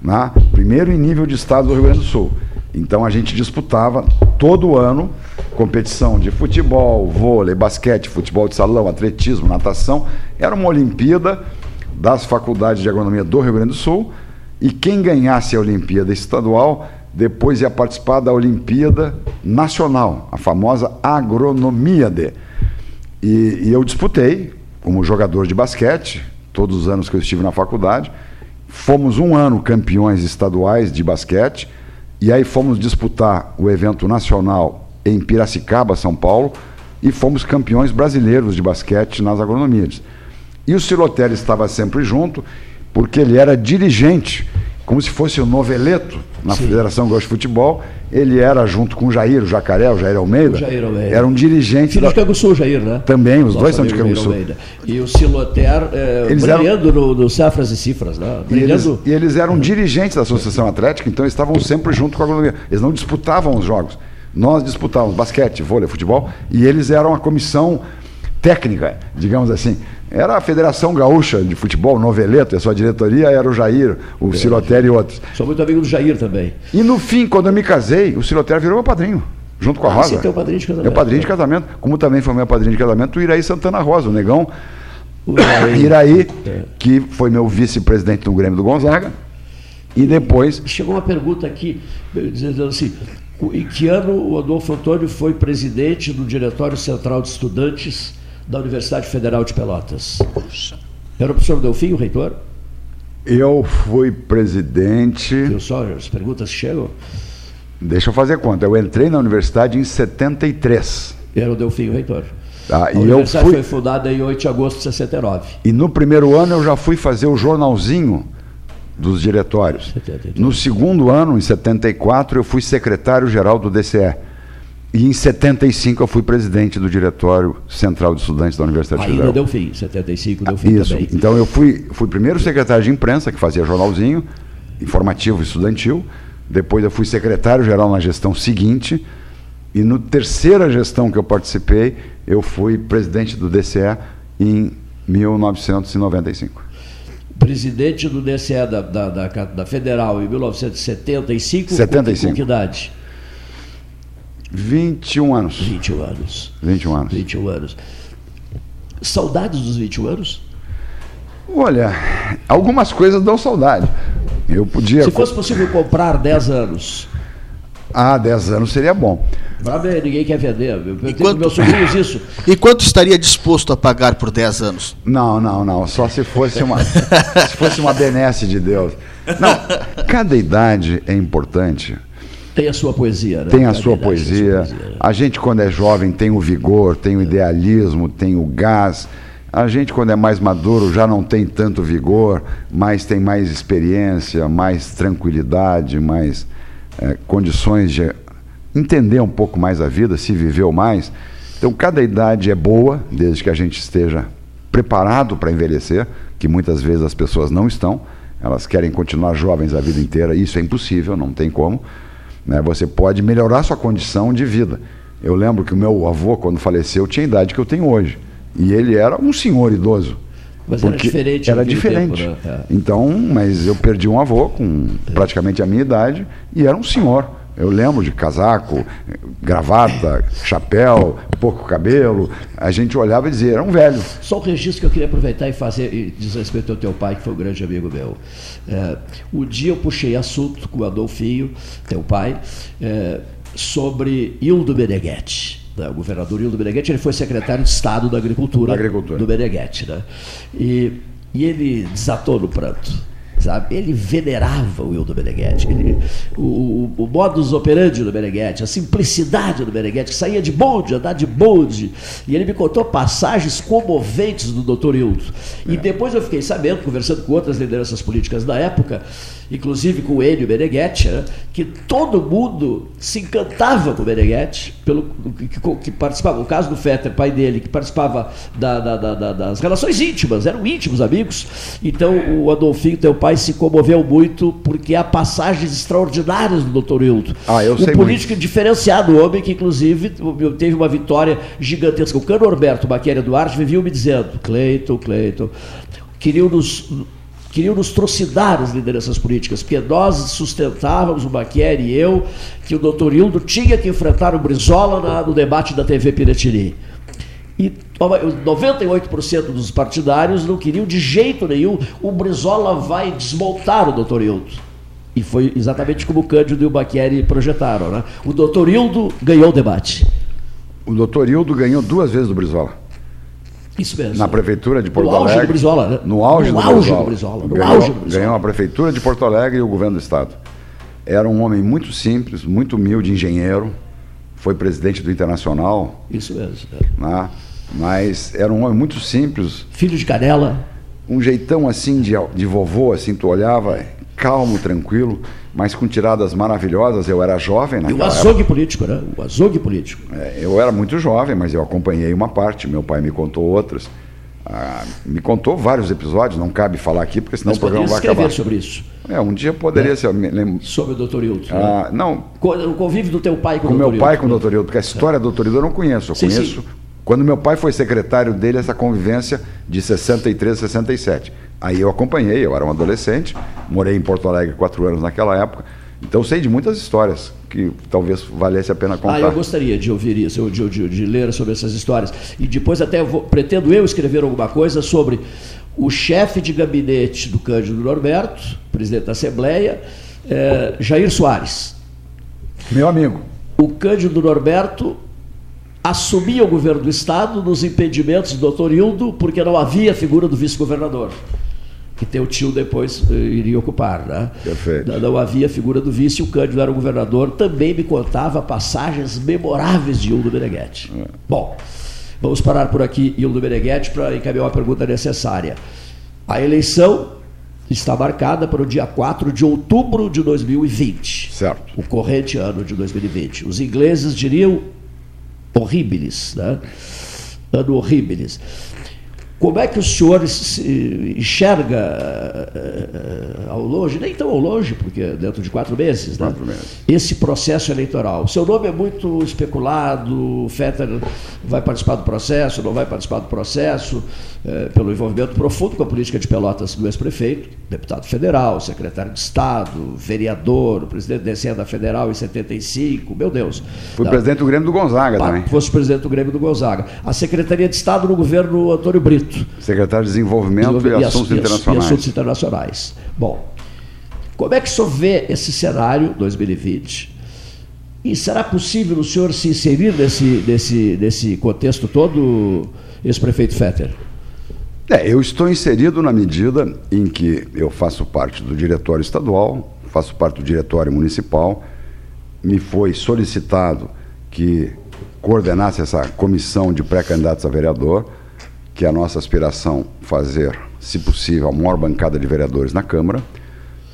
Né? Primeiro em nível de Estado do Rio Grande do Sul. Então a gente disputava todo ano competição de futebol, vôlei, basquete, futebol de salão, atletismo, natação. Era uma Olimpíada das faculdades de agronomia do Rio Grande do Sul e quem ganhasse a Olimpíada estadual depois ia participar da Olimpíada Nacional, a famosa Agronomíade. E, e eu disputei como jogador de basquete, todos os anos que eu estive na faculdade. Fomos um ano campeões estaduais de basquete, e aí fomos disputar o evento nacional em Piracicaba, São Paulo, e fomos campeões brasileiros de basquete nas agronomias. E o Silotelli estava sempre junto, porque ele era dirigente, como se fosse o noveleto na Sim. Federação Gaúcha de Futebol. Ele era, junto com o Jair, o Jacaré, o Jair Almeida, o Jair Almeida. era um dirigente. Filho da... de Canguçu, Jair, né? Também, os Nosso dois são de Canguçu. E o Siloter é, eles brilhando eram... no, no Safras e Cifras, né? E eles, e eles, eram dirigentes da Associação Atlética, então estavam sempre junto com a agronomia. Eles não disputavam os jogos. Nós disputávamos basquete, vôlei, futebol, e eles eram a comissão técnica, digamos assim. Era a Federação Gaúcha de Futebol, Noveleto, e a sua diretoria era o Jair, o é, Silotério e outros. Sou muito amigo do Jair também. E no fim, quando eu me casei, o Silotério virou meu padrinho, junto com a ah, Rosa. Você tem o padrinho de casamento. Meu padrinho de casamento, como também foi meu padrinho de casamento, o Iraí Santana Rosa, o negão. O Iraí, Iraí é. que foi meu vice-presidente no Grêmio do Gonzaga. E depois. Chegou uma pergunta aqui, dizendo assim: em que ano o Adolfo Antônio foi presidente do Diretório Central de Estudantes da Universidade Federal de Pelotas? Era o professor Delfim, o reitor? Eu fui presidente. Viu só, as perguntas chegam? Deixa eu fazer conta. Eu entrei na universidade em 73. Era o Delfim, o reitor. Ah, a universidade fui... foi fundada em 8 de agosto de 69. E no primeiro ano eu já fui fazer o jornalzinho dos diretórios. 73. No segundo ano, em 74, eu fui secretário-geral do DCE. E em 75 eu fui presidente do Diretório Central de Estudantes da Universidade Ainda Federal. deu fim, 75 deu fim Isso. também. Então eu fui, fui primeiro secretário de imprensa, que fazia jornalzinho, informativo estudantil. Depois eu fui secretário-geral na gestão seguinte. E no terceira gestão que eu participei, eu fui presidente do DCE em 1995 presidente do DCE da, da, da, da Federal em 1975, 75. com que idade? 21 anos. 21 anos. 21 anos. 21 anos. Saudades dos 21 anos? Olha, algumas coisas dão saudade. Eu podia. Se fosse possível comprar 10 anos. Ah, 10 anos seria bom. Pra ver, ninguém quer vender. Eu tenho quanto... meus sobrinhos isso. E quanto estaria disposto a pagar por 10 anos? Não, não, não. Só se fosse uma, se fosse uma benesse de Deus. Não, cada idade é importante. Tem a sua poesia, né? Tem a sua poesia. a sua poesia. A gente, quando é jovem, tem o vigor, tem o idealismo, tem o gás. A gente, quando é mais maduro, já não tem tanto vigor, mas tem mais experiência, mais tranquilidade, mais é, condições de entender um pouco mais a vida, se viveu mais. Então, cada idade é boa, desde que a gente esteja preparado para envelhecer, que muitas vezes as pessoas não estão. Elas querem continuar jovens a vida inteira, isso é impossível, não tem como. Né? Você pode melhorar sua condição de vida. Eu lembro que o meu avô, quando faleceu, tinha a idade que eu tenho hoje. E ele era um senhor idoso. Mas era diferente. Era diferente. Tempo, né? é. Então, mas eu perdi um avô com praticamente a minha idade e era um senhor. Eu lembro de casaco, gravata, chapéu, pouco cabelo. A gente olhava e dizia, era um velho. Só um registro que eu queria aproveitar e fazer, e diz respeito ao teu pai, que foi um grande amigo meu. É, um dia eu puxei assunto com o Adolfinho, teu pai, é, sobre Hildo Meneghetti. Né? O governador Hildo Meneghetti, ele foi secretário de Estado da Agricultura, da Agricultura. do Meneghetti. Né? E, e ele desatou no pranto sabe? Ele venerava o Hildo Meneghetti. Ele, o, o, o modus operandi do Meneghetti, a simplicidade do Meneghetti, que saía de bonde, andar de bonde. E ele me contou passagens comoventes do doutor Hildo. E é. depois eu fiquei sabendo, conversando com outras lideranças políticas da época, inclusive com o Enio Meneghetti, né, que todo mundo se encantava com o Meneghetti, pelo, que, que, participava, o caso do Fetter, pai dele, que participava da, da, da, das relações íntimas, eram íntimos amigos. Então o Adolfinho, teu pai, se comoveu muito porque há passagens extraordinárias do Dr. Hilton. Ah, eu um sei político muito. diferenciado, homem que inclusive teve uma vitória gigantesca. O Cano Roberto Baqueira Duarte viviam me dizendo, Cleiton, Cleiton, queriam nos queriam nos trucidar as lideranças políticas, porque nós sustentávamos, o Baquier e eu, que o doutor Hildo tinha que enfrentar o Brizola na, no debate da TV Piratini. E 98% dos partidários não queriam de jeito nenhum, o Brizola vai desmontar o doutor Hildo. E foi exatamente como o Cândido e o Baquieri projetaram. Né? O doutor Hildo ganhou o debate. O doutor Hildo ganhou duas vezes do Brizola. Isso mesmo. Na prefeitura de Porto no Alegre. Auge do Brizola, né? No auge, no do, auge Brizola. do Brizola. No ganhou, auge do Brizola. ganhou a prefeitura de Porto Alegre e o governo do estado. Era um homem muito simples, muito humilde, engenheiro. Foi presidente do Internacional. Isso mesmo. Né? Mas era um homem muito simples. Filho de canela. Um jeitão assim de, de vovô, assim, tu olhava, calmo, tranquilo, mas com tiradas maravilhosas. Eu era jovem E o naquela azogue político, né? O azogue político. é, eu era muito jovem, mas eu acompanhei uma parte, meu pai me contou outras. Ah, me contou vários episódios, não cabe falar aqui, porque senão Mas o programa vai acabar. sobre isso. É, um dia poderia ser. me lem- Sobre o doutor Hildo. Ah, não, O convívio do teu pai com, com o meu doutor pai Hildo. com o doutor Hildo, porque a história do doutor Hildo eu não conheço. Eu Sim, sim. conheço quando meu pai foi secretário dele, essa convivência de 63 a 67. Aí eu acompanhei, eu era um adolescente, morei em Porto Alegre quatro anos naquela época, então sei de muitas histórias que talvez valesse a pena contar. Ah, eu gostaria de ouvir isso, de, de- de ler sobre essas histórias. E depois até eu vou- pretendo eu escrever alguma coisa sobre o chefe de gabinete do Cândido Norberto, presidente da Assembleia, eh, Jair Soares. Meu amigo. O Cândido Norberto assumia o governo do Estado nos impedimentos do doutor Hildo, porque não havia figura do vice-governador, que teu tio depois eh, iria ocupar. Né? Perfeito. Não, não havia figura do vice, o Cândido era o governador, também me contava passagens memoráveis de Hildo Meneghetti. Bom, vamos parar por aqui, Hildo Meneghetti, para encaminhar uma pergunta necessária. A eleição está marcada para o dia 4 de outubro de 2020. Certo. O corrente ano de 2020. Os ingleses diriam horribilis, né? Ano horribilis. Como é que o senhor se enxerga eh, eh, ao longe, nem tão ao longe, porque é dentro de quatro meses, né? Quatro meses. esse processo eleitoral? Seu nome é muito especulado, o Fetter vai participar do processo, não vai participar do processo, eh, pelo envolvimento profundo com a política de Pelotas do ex-prefeito, deputado federal, secretário de Estado, vereador, presidente da Senada Federal em 75, meu Deus. Fui Tá. presidente do Grêmio do Gonzaga também. Fosse presidente do Grêmio do Gonzaga. A Secretaria de Estado no governo Antônio Brito. Secretário de Desenvolvimento e, ass- Assuntos e Internacionais. E assuntos internacionais. Bom, como é que o senhor vê esse cenário 2020? E será possível o senhor se inserir nesse, nesse, nesse contexto todo, ex-prefeito Fetter? É, eu estou inserido na medida em que eu faço parte do diretório estadual, faço parte do diretório municipal, me foi solicitado que coordenasse essa comissão de pré-candidatos a vereador, que é a nossa aspiração fazer, se possível, a maior bancada de vereadores na Câmara.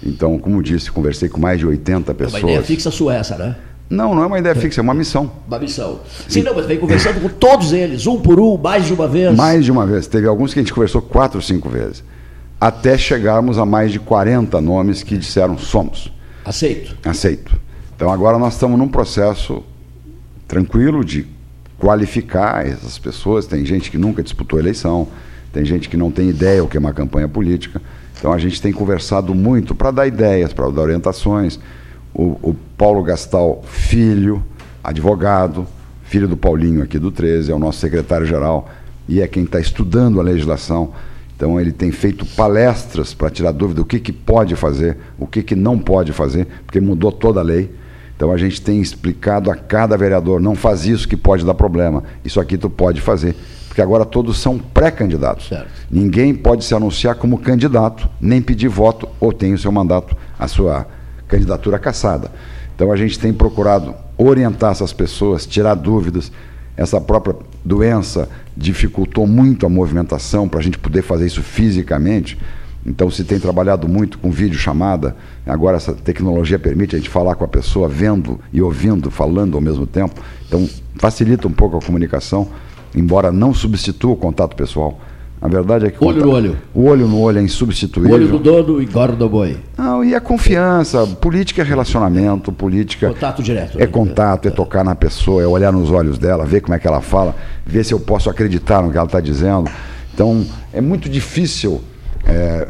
Então, como disse, conversei com mais de 80 É pessoas. uma ideia fixa sua essa, né? Não, não é uma ideia fixa, é uma missão. Uma missão. Sim, não, mas vem conversando com todos eles, um por um, mais de uma vez. Mais de uma vez. Teve alguns que a gente conversou quatro ou cinco vezes. Até chegarmos a mais de 40 nomes que disseram somos. Aceito. Aceito. Então agora nós estamos num processo tranquilo de qualificar essas pessoas. Tem gente que nunca disputou eleição, tem gente que não tem ideia o que é uma campanha política. Então a gente tem conversado muito para dar ideias, para dar orientações. O, o Paulo Gastal, filho, advogado, filho do Paulinho aqui do 13, é o nosso secretário-geral e é quem está estudando a legislação. Então ele tem feito palestras para tirar dúvida do que, que pode fazer, o que, que não pode fazer, porque mudou toda a lei. Então a gente tem explicado a cada vereador, não faz isso que pode dar problema, isso aqui tu pode fazer. Porque agora todos são pré-candidatos. Ninguém pode se anunciar como candidato, nem pedir voto ou tem o seu mandato, a sua candidatura cassada. Então a gente tem procurado orientar essas pessoas, tirar dúvidas. Essa própria doença dificultou muito a movimentação para a gente poder fazer isso fisicamente. Então se tem trabalhado muito com vídeo chamada. Agora essa tecnologia permite a gente falar com a pessoa vendo e ouvindo, falando ao mesmo tempo. Então facilita um pouco a comunicação, embora não substitua o contato pessoal. A verdade é que o Olho no olho. o olho no olho é O insubstituível. olho do dono engorda o boi. Não, e a confiança, política é relacionamento, política Contato direto. é contato, é tocar na pessoa, é olhar nos olhos dela, ver como é que ela fala, ver se eu posso acreditar no que ela está dizendo. Então, é muito difícil é,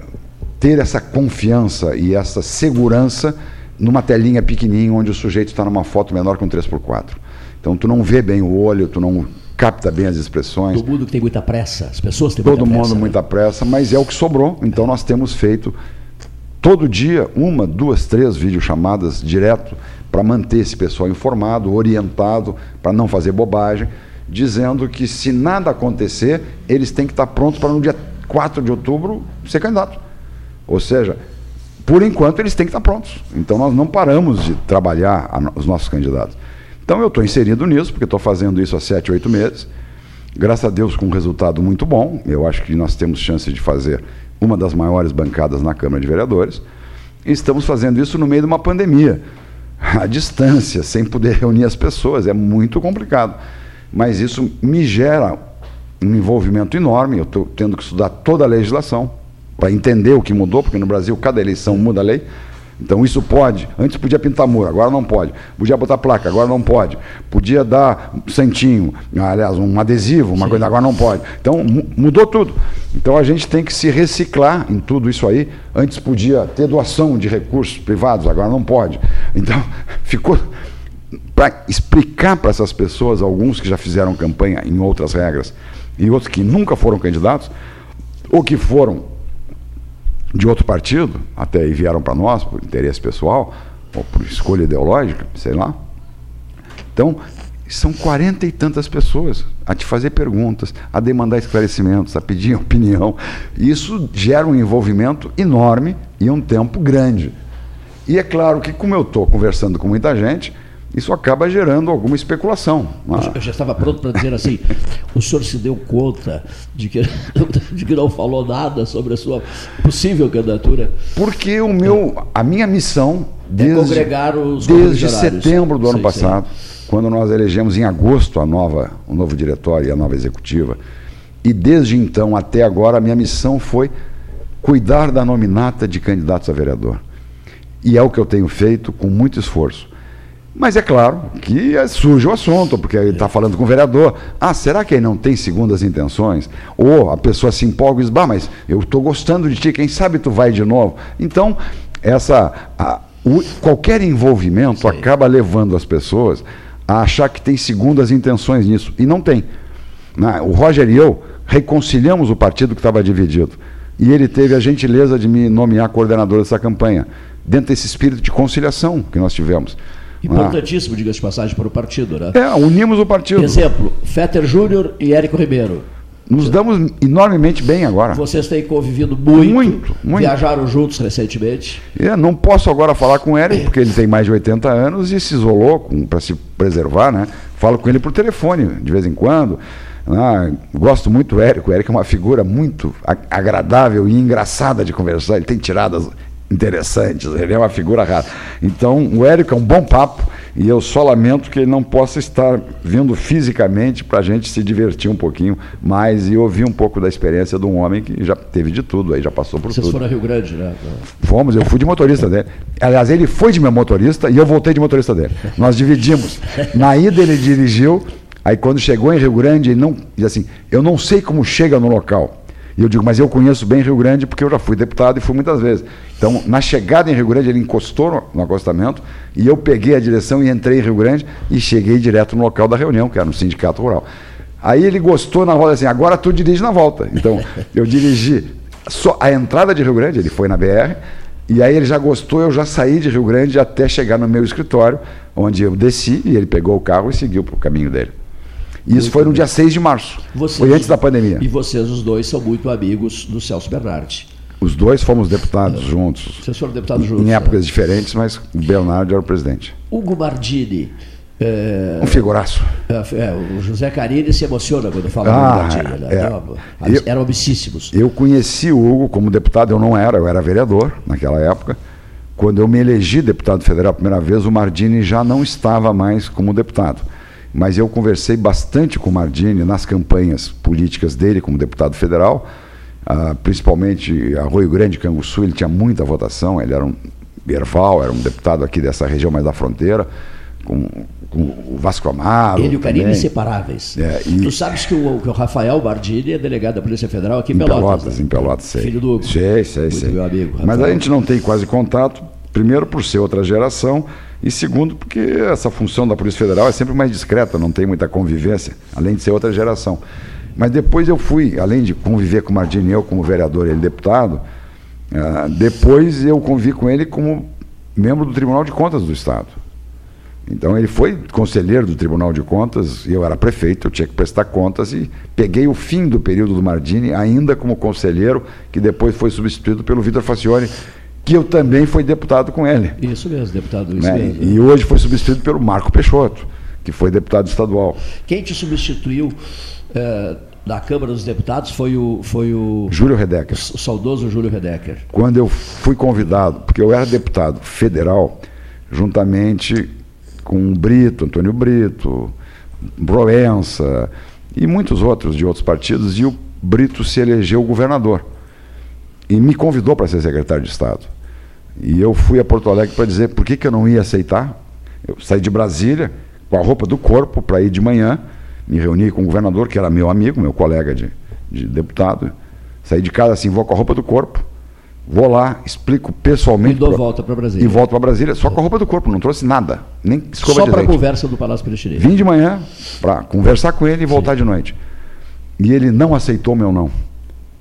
ter essa confiança e essa segurança numa telinha pequenininha onde o sujeito está numa foto menor que um 3x4. Então tu não vê bem o olho, tu não capta bem as expressões. Todo mundo que tem muita pressa, as pessoas têm Todo muita mundo pressa. né? muita pressa, mas é o que sobrou. Então nós temos feito todo dia uma, duas, três videochamadas direto para manter esse pessoal informado, orientado, para não fazer bobagem, dizendo que se nada acontecer, eles têm que estar prontos para no dia 4 de outubro ser candidato. Ou seja, por enquanto eles têm que estar prontos. Então nós não paramos de trabalhar os nossos candidatos. Então eu estou inserido nisso, porque estou fazendo isso há sete, oito meses. Graças a Deus com um resultado muito bom. Eu acho que nós temos chance de fazer uma das maiores bancadas na Câmara de Vereadores. E estamos fazendo isso no meio de uma pandemia. À distância, sem poder reunir as pessoas. É muito complicado. Mas isso me gera um envolvimento enorme. Eu estou tendo que estudar toda a legislação para entender o que mudou, porque no Brasil cada eleição muda a lei. Então isso pode. Antes podia pintar muro, agora não pode. Podia botar placa, agora não pode. Podia dar um santinho, aliás, um adesivo, uma coisa, agora não pode. Então mu- mudou tudo. Então a gente tem que se reciclar em tudo isso aí. Antes podia ter doação de recursos privados, agora não pode. Então ficou para explicar para essas pessoas, alguns que já fizeram campanha em outras regras e outros que nunca foram candidatos, ou que foram de outro partido, até vieram para nós por interesse pessoal, ou por escolha ideológica, sei lá. Então, são quarenta e tantas pessoas a te fazer perguntas, a demandar esclarecimentos, a pedir opinião. Isso gera um envolvimento enorme e um tempo grande. E é claro que, como eu estou conversando com muita gente, isso acaba gerando alguma especulação. é? Eu já estava pronto para dizer assim: o senhor se deu conta de que, de que não falou nada sobre a sua possível candidatura? Porque o meu, a minha missão desde, congregar os desde setembro do ano passado, quando nós elegemos em agosto a nova, o novo diretório e a nova executiva, e desde então até agora a minha missão foi cuidar da nominata de candidatos a vereador. E é o que eu tenho feito com muito esforço. Mas é claro que eh, surge o assunto, porque ele está falando com o vereador. Ah, será que ele não tem segundas intenções? Ou a pessoa se empolga e diz, bah, mas eu estou gostando de ti, quem sabe tu vai de novo. Então, essa, a- o- qualquer envolvimento acaba levando as pessoas a achar que tem segundas intenções nisso. E não tem. Né? O Roger e eu reconciliamos o partido que estava dividido. E ele teve a gentileza de me nomear coordenador dessa campanha, dentro desse espírito de conciliação que nós tivemos. Né? Importantíssimo, diga-se de passagem, para o partido, né? É, unimos o partido. Exemplo, Fetter Júnior e Érico Ribeiro. Nos damos enormemente bem agora. Vocês têm convivido muito, Muito, muito. viajaram juntos recentemente. Eu não posso agora falar com o Eric, porque ele tem mais de 80 anos e se isolou para se preservar, né? Falo com ele por telefone, de vez em quando. Ah, gosto muito do Érico. O Érico é uma figura muito agradável e engraçada de conversar. Ele tem tiradas interessantes, ele é uma figura rara. Então, o Érico é um bom papo e eu só lamento que ele não possa estar vindo fisicamente para a gente se divertir um pouquinho mais e ouvir um pouco da experiência de um homem que já teve de tudo, aí já passou por Vocês tudo. foram a Rio Grande, né? Fomos, eu fui de motorista dele. Aliás, ele foi de meu motorista e eu voltei de motorista dele. Nós dividimos. Na ida ele dirigiu, aí quando chegou em Rio Grande, ele não. Diz assim, eu não sei como chega no local. E eu digo, mas eu conheço bem Rio Grande porque eu já fui deputado e fui muitas vezes. Então, na chegada em Rio Grande, ele encostou no, acostamento e eu peguei a direção e entrei em Rio Grande e cheguei direto no local da reunião, que era no Sindicato Rural. Aí ele gostou na volta assim, agora tu dirige na volta. Então, eu dirigi só a entrada de Rio Grande, ele foi na BR, e aí ele já gostou, eu já saí de Rio Grande até chegar no meu escritório, onde eu desci e ele pegou o carro e seguiu para o caminho dele. E isso foi no dia 6 de março. Vocês- foi antes da pandemia. E vocês, os dois, são muito amigos do Celso Bernardi. Os dois fomos deputados juntos. Vocês foram deputados juntos. Em né? épocas diferentes, mas o Bernardo era o presidente. Hugo Mardini. é, Um figuraço. é, é, o José Carini se emociona quando fala Ah, do Mardini. Né? é. Eram- Eu- Eram obsíssimos. Eu conheci o Hugo como deputado, eu não era, eu era vereador naquela época. Quando eu me elegi deputado federal a primeira vez, o Mardini já não estava mais como deputado. Mas eu conversei bastante com o Mardini nas campanhas políticas dele como deputado federal, ah, principalmente Arroio Grande, Canguçu, ele tinha muita votação, ele era um Erval, era um deputado aqui dessa região mais da fronteira. com, com o Vasco Amaro. Ele e o Carinho também. inseparáveis. É, e- Tu sabes que o, que o Rafael Bardini é delegado da Polícia Federal aqui em Em Pelotas. Pelotas, né? em Pelotas, sei. Filho do Hugo. Sei, sei, sei. meu amigo, Mas a Rafael. gente não tem quase contato, primeiro por ser outra geração, e segundo porque essa função da Polícia Federal é sempre mais discreta, não tem muita convivência, além de ser outra geração. Mas depois eu fui, além de conviver com o Mardini, eu como vereador e ele deputado, ah, depois eu convivi com ele como membro do Tribunal de Contas do Estado. Então ele foi conselheiro do Tribunal de Contas, eu era prefeito, eu tinha que prestar contas e peguei o fim do período do Mardini ainda como conselheiro, que depois foi substituído pelo Vitor Facione, que eu também fui deputado com ele. Isso mesmo, deputado. Isso né? mesmo. E hoje foi substituído pelo Marco Peixoto, que foi deputado estadual. Quem te substituiu eh, da Câmara dos Deputados foi o, foi o, Júlio Redecker. o saudoso Júlio Redecker. Quando eu fui convidado, porque eu era deputado federal, juntamente com o Brito, Antônio Brito, Broença e muitos outros de outros partidos, e o Brito se elegeu governador. E me convidou para ser secretário de Estado. E eu fui a Porto Alegre para dizer por que, que eu não ia aceitar. Eu saí de Brasília com a roupa do corpo para ir de manhã, me reuni com o governador, que era meu amigo, meu colega de, de deputado. Saí de casa assim, vou com a roupa do corpo, vou lá, explico pessoalmente. E dou pra- volta para Brasília. E volto para Brasília, só com a roupa do corpo, não trouxe nada, nem escova Só para a conversa do Palácio Piratini. Vim de manhã para conversar com ele e voltar de noite. E ele não aceitou meu não.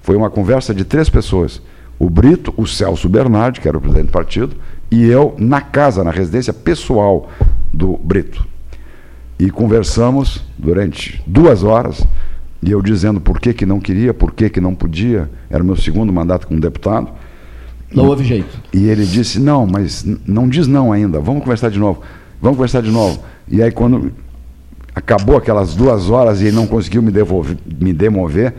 Foi uma conversa de três pessoas. O Brito, o Celso Bernardi, que era o presidente do partido, e eu na casa, na residência pessoal do Brito. E conversamos durante duas horas, e eu dizendo por que, que não queria, por que, que não podia. Era o meu segundo mandato como deputado. Não houve jeito. E ele disse: Não, mas não diz não ainda, vamos conversar de novo, vamos conversar de novo. E aí, quando acabou aquelas duas horas e ele não conseguiu me, devolver, me demover,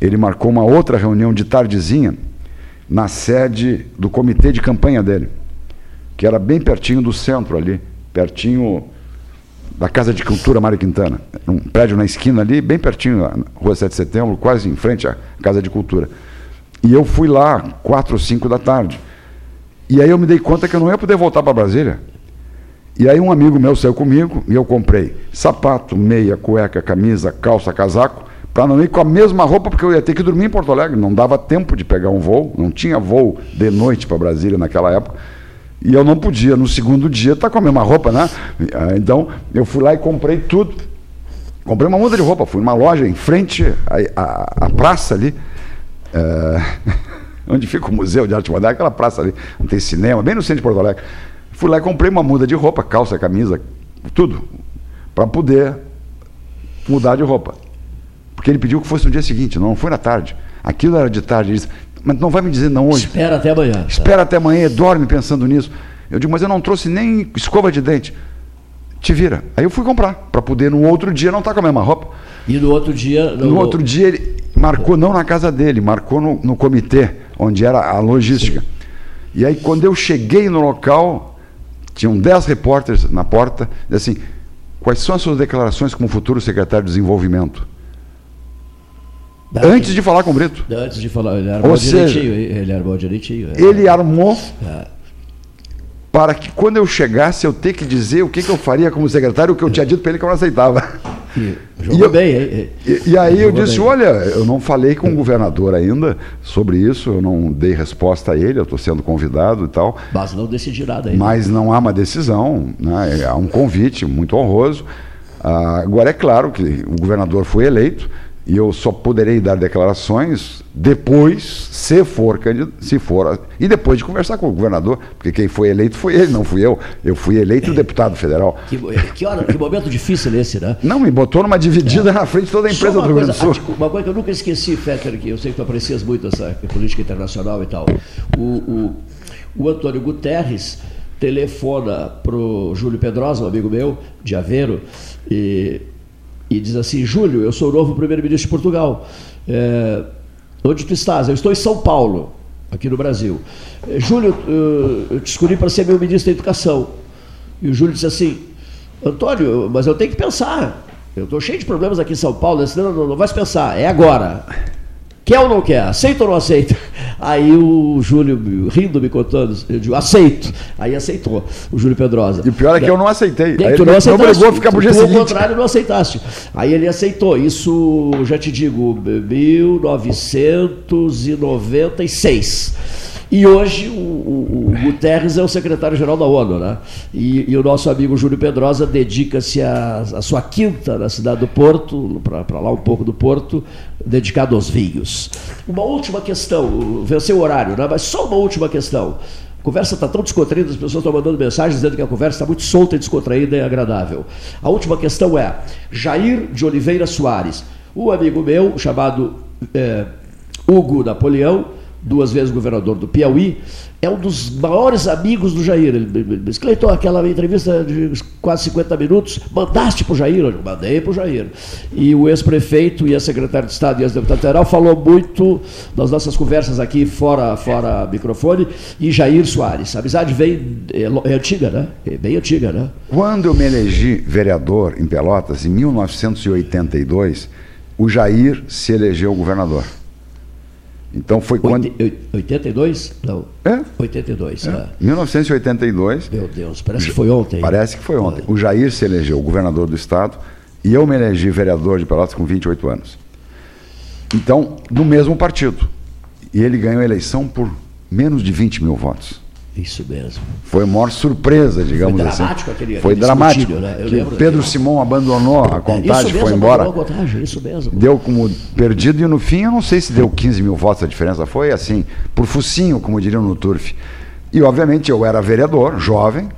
ele marcou uma outra reunião de tardezinha na sede do comitê de campanha dele, que era bem pertinho do centro ali, pertinho da Casa de Cultura Mário Quintana. Um prédio na esquina ali, bem pertinho, na Rua 7 de Setembro, quase em frente à Casa de Cultura. E eu fui lá, quatro ou cinco da tarde. E aí eu me dei conta que eu não ia poder voltar para Brasília. E aí um amigo meu saiu comigo e eu comprei sapato, meia, cueca, camisa, calça, casaco, para não ir com a mesma roupa, porque eu ia ter que dormir em Porto Alegre. Não dava tempo de pegar um voo, não tinha voo de noite para Brasília naquela época. E eu não podia, no segundo dia, estar com a mesma roupa, né? Ah, Então, eu fui lá e comprei tudo. Comprei uma muda de roupa, fui numa loja em frente à, à- à praça ali, eh, onde fica o Museu de Arte Moderna, aquela praça ali, não tem cinema, bem no centro de Porto Alegre. Fui lá e comprei uma muda de roupa, calça, camisa, tudo, para poder mudar de roupa. Porque ele pediu que fosse no dia seguinte, não foi na tarde. Aquilo era de tarde. Ele disse, mas não vai me dizer não hoje. Espera até amanhã. Espera até amanhã, dorme pensando nisso. Eu digo, mas eu não trouxe nem escova de dente. Te vira. Aí eu fui comprar, para poder no outro dia não estar com a mesma roupa. E no outro dia. No outro dia ele marcou não na casa dele, marcou no, no comitê, onde era a logística. E aí quando eu cheguei no local, tinham dez repórteres na porta, e assim, quais são as suas declarações como futuro secretário de desenvolvimento? Antes de falar com o Brito. Antes de falar, ele Ou armou seja, direitinho. Ele armou direitinho. é. Ele armou É. para que quando eu chegasse eu ter que dizer o que, que eu faria como secretário, o que eu tinha dito para ele que eu não aceitava. Jogou eu- bem, hein? E, e aí eu disse, bem. olha, eu não falei com o governador ainda sobre isso, eu não dei resposta a ele, eu estou sendo convidado e tal. Mas não decidi nada ainda. Mas não há uma decisão, né? há um convite muito honroso. Ah, agora é claro que o governador foi eleito e eu só poderei dar declarações depois, se for candidato, se for, e depois de conversar com o governador, porque quem foi eleito foi ele, não fui eu. Eu fui eleito deputado federal. Que, que, hora, que momento difícil esse, né? Não, me botou numa dividida na frente de toda a empresa do Rio Grande do Sul. Uma coisa que eu nunca esqueci, Fetter, que eu sei que tu aprecias muito essa política internacional e tal. O, o, o Antônio Guterres telefona para o Júlio Pedrosa, um amigo meu, de Aveiro, e, e diz assim, Júlio, eu sou o novo primeiro-ministro de Portugal. É, onde tu estás? Eu estou em São Paulo, aqui no Brasil. "É, Júlio, eu- eu te escolhi para ser meu ministro da Educação. E o Júlio disse assim, Antônio, mas eu tenho que pensar. Eu estou cheio de problemas aqui em São Paulo, senão não, não vai se pensar, é agora. Quer ou não quer? Aceita ou não aceita? Aí o Júlio, rindo, me contando, eu digo, aceito. Aí aceitou, o Júlio Pedrosa. E o pior é que eu não aceitei. E Aí tu não aceitaste. obrigou a ficar pro dia seguinte. contrário, não aceitaste. Aí ele aceitou. Isso, já te digo, 1996. E hoje o, o, o Guterres é o secretário-geral da ONU, né? E, e o nosso amigo Júlio Pedrosa dedica-se à sua quinta na cidade do Porto, para lá um pouco do Porto, dedicado aos vinhos. Uma última questão, venceu o horário, né? Mas só uma última questão. A conversa está tão descontraída, as pessoas estão mandando mensagens dizendo que a conversa está muito solta e descontraída e agradável. A última questão é: Jair de Oliveira Soares, um amigo meu chamado eh, Hugo Napoleão, duas vezes governador do Piauí, é um dos maiores amigos do Jair. Ele disse, Cleiton, aquela entrevista de quase 50 minutos, mandaste para o Jair? Eu mandei para o Jair. E o ex-prefeito e a secretária de Estado e ex-deputado federal falou muito nas nossas conversas aqui fora, fora microfone, e Jair Soares. A amizade vem, é, é antiga, né? É bem antiga, né? Quando eu me elegi vereador em Pelotas, em 1982, o Jair se elegeu governador. Então foi quando. Oit- 82? Não. É? 82, É. é. 1982. Meu Deus, parece que foi ontem. Parece que foi ontem. O Jair se elegeu governador do estado e eu me elegi vereador de Pelotas com 28 anos. Então, no mesmo partido. E ele ganhou a eleição por menos de 20 mil votos. Isso mesmo. Foi a maior surpresa, digamos assim. dramático aquele- Foi dramático. né? Pedro daquilo. Simão abandonou a isso contagem, mesmo, foi embora. a contagem, isso mesmo. Deu como perdido e no fim eu não sei se deu 15 mil votos a diferença. Foi assim, por focinho, como diriam no Turf. E obviamente eu era vereador, jovem,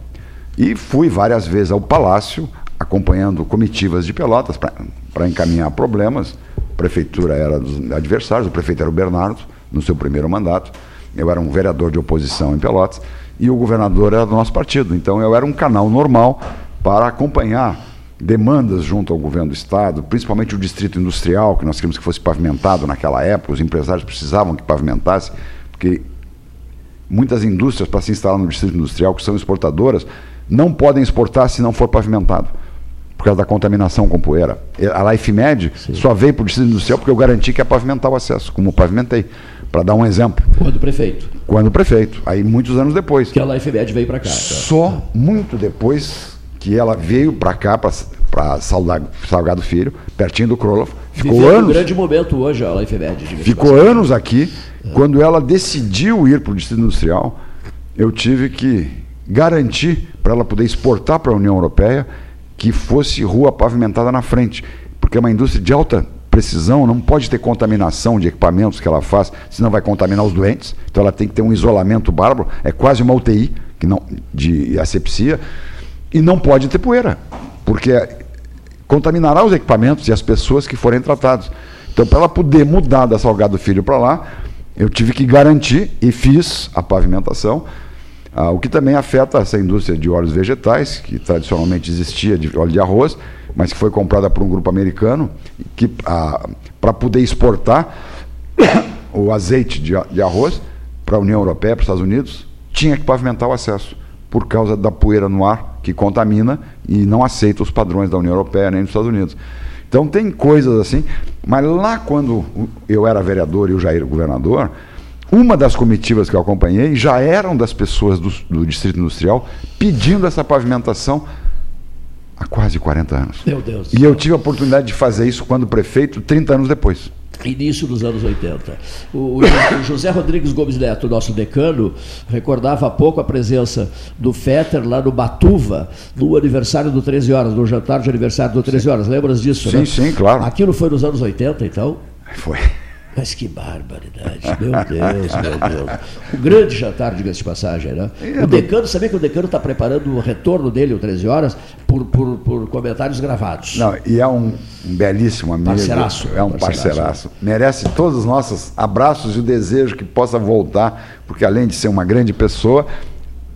e fui várias vezes ao Palácio, acompanhando comitivas de Pelotas para encaminhar problemas. A prefeitura era dos adversários, o prefeito era o Bernardo, no seu primeiro mandato. Eu era um vereador de oposição em Pelotas e o governador era do nosso partido. Então eu era um canal normal para acompanhar demandas junto ao governo do estado, principalmente o distrito industrial, que nós queríamos que fosse pavimentado naquela época, os empresários precisavam que pavimentasse, porque muitas indústrias para se instalar no distrito industrial, que são exportadoras, não podem exportar se não for pavimentado, por causa da contaminação com poeira. A LifeMed só veio para o distrito industrial porque eu garanti que ia pavimentar o acesso, como pavimentei, para dar um exemplo. Quando prefeito. Quando prefeito, aí muitos anos depois. Que a LifeMed veio para cá. tá? Só muito depois que ela veio para cá, para Salgado Filho, pertinho do Kroloff. Ficou Vivendo um anos. grande momento hoje a de Ficou passagem. anos aqui. Quando ela decidiu ir para o Distrito Industrial, eu tive que garantir para ela poder exportar para a União Europeia que fosse rua pavimentada na frente. Porque é uma indústria de alta precisão, não pode ter contaminação de equipamentos que ela faz, senão vai contaminar os doentes. Então ela tem que ter um isolamento bárbaro, é quase uma UTI que não, de asepsia, e não pode ter poeira, porque contaminará os equipamentos e as pessoas que forem tratados. Então, para ela poder mudar da Salgado Filho para lá, eu tive que garantir e fiz a pavimentação, ah, o que também afeta essa indústria de óleos vegetais, que tradicionalmente existia de óleo de arroz, mas que foi comprada por um grupo americano, que para poder exportar o azeite de, de arroz para a União Europeia, para os Estados Unidos, tinha que pavimentar o acesso, por causa da poeira no ar, que contamina e não aceita os padrões da União Europeia nem dos Estados Unidos. Então tem coisas assim, mas lá quando eu era vereador e o Jair governador, uma das comitivas que eu acompanhei já eram das pessoas do, do Distrito Industrial pedindo essa pavimentação há quase 40 anos. Meu Deus. E eu tive a oportunidade de fazer isso quando prefeito, 30 anos depois. Início dos anos 80. O, o Jo- o José Rodrigues Gomes Neto, nosso decano, recordava há pouco a presença do Fetter lá no Batuva, no aniversário do 13 horas, no jantar de aniversário do 13 horas. Lembras disso, Sim, né? sim, claro. Aquilo foi nos anos 80, então? Foi. Mas que barbaridade, meu Deus, meu Deus. Um grande jantar, diga-se de passagem, né? O decano, sabia que o decano está preparando o retorno dele, o 13 horas, por, por, por comentários gravados. Não, e é um, um belíssimo amigo. Parceiraço. É um Parceiraço. parceiraço. Merece todos os nossos abraços e o desejo que possa voltar, porque além de ser uma grande pessoa,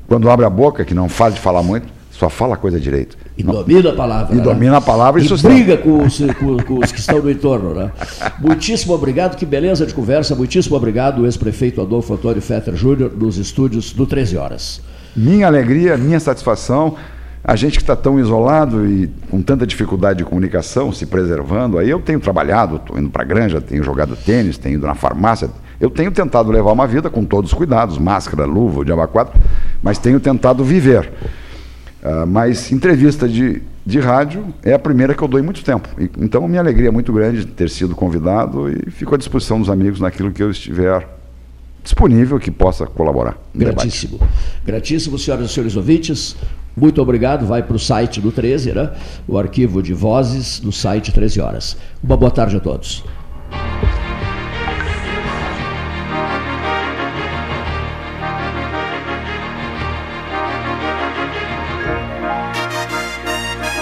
quando abre a boca, que não fala de falar muito, só fala a coisa direito. E domina a palavra. E né? domina a palavra e, e briga com os, com- com os que estão no entorno. Né? Muitíssimo obrigado, que beleza de conversa. Muitíssimo obrigado, ex-prefeito Adolfo Antônio Fetter Júnior, nos estúdios do 13 Horas. Minha alegria, minha satisfação. A gente que está tão isolado e com tanta dificuldade de comunicação, se preservando, aí eu tenho trabalhado, estou indo para a granja, tenho jogado tênis, tenho ido na farmácia, eu tenho tentado levar uma vida com todos os cuidados, máscara, luva, o diabo quatro, mas tenho tentado viver. Uh, mas entrevista de, de rádio é a primeira que eu dou em muito tempo. E, então, minha alegria é muito grande de ter sido convidado e fico à disposição dos amigos naquilo que eu estiver disponível que possa colaborar. Gratíssimo. Debate. Gratíssimo, senhoras e senhores ouvintes. Muito obrigado. Vai para o site do 13, né? O arquivo de vozes no site 13 horas. Uma boa tarde a todos.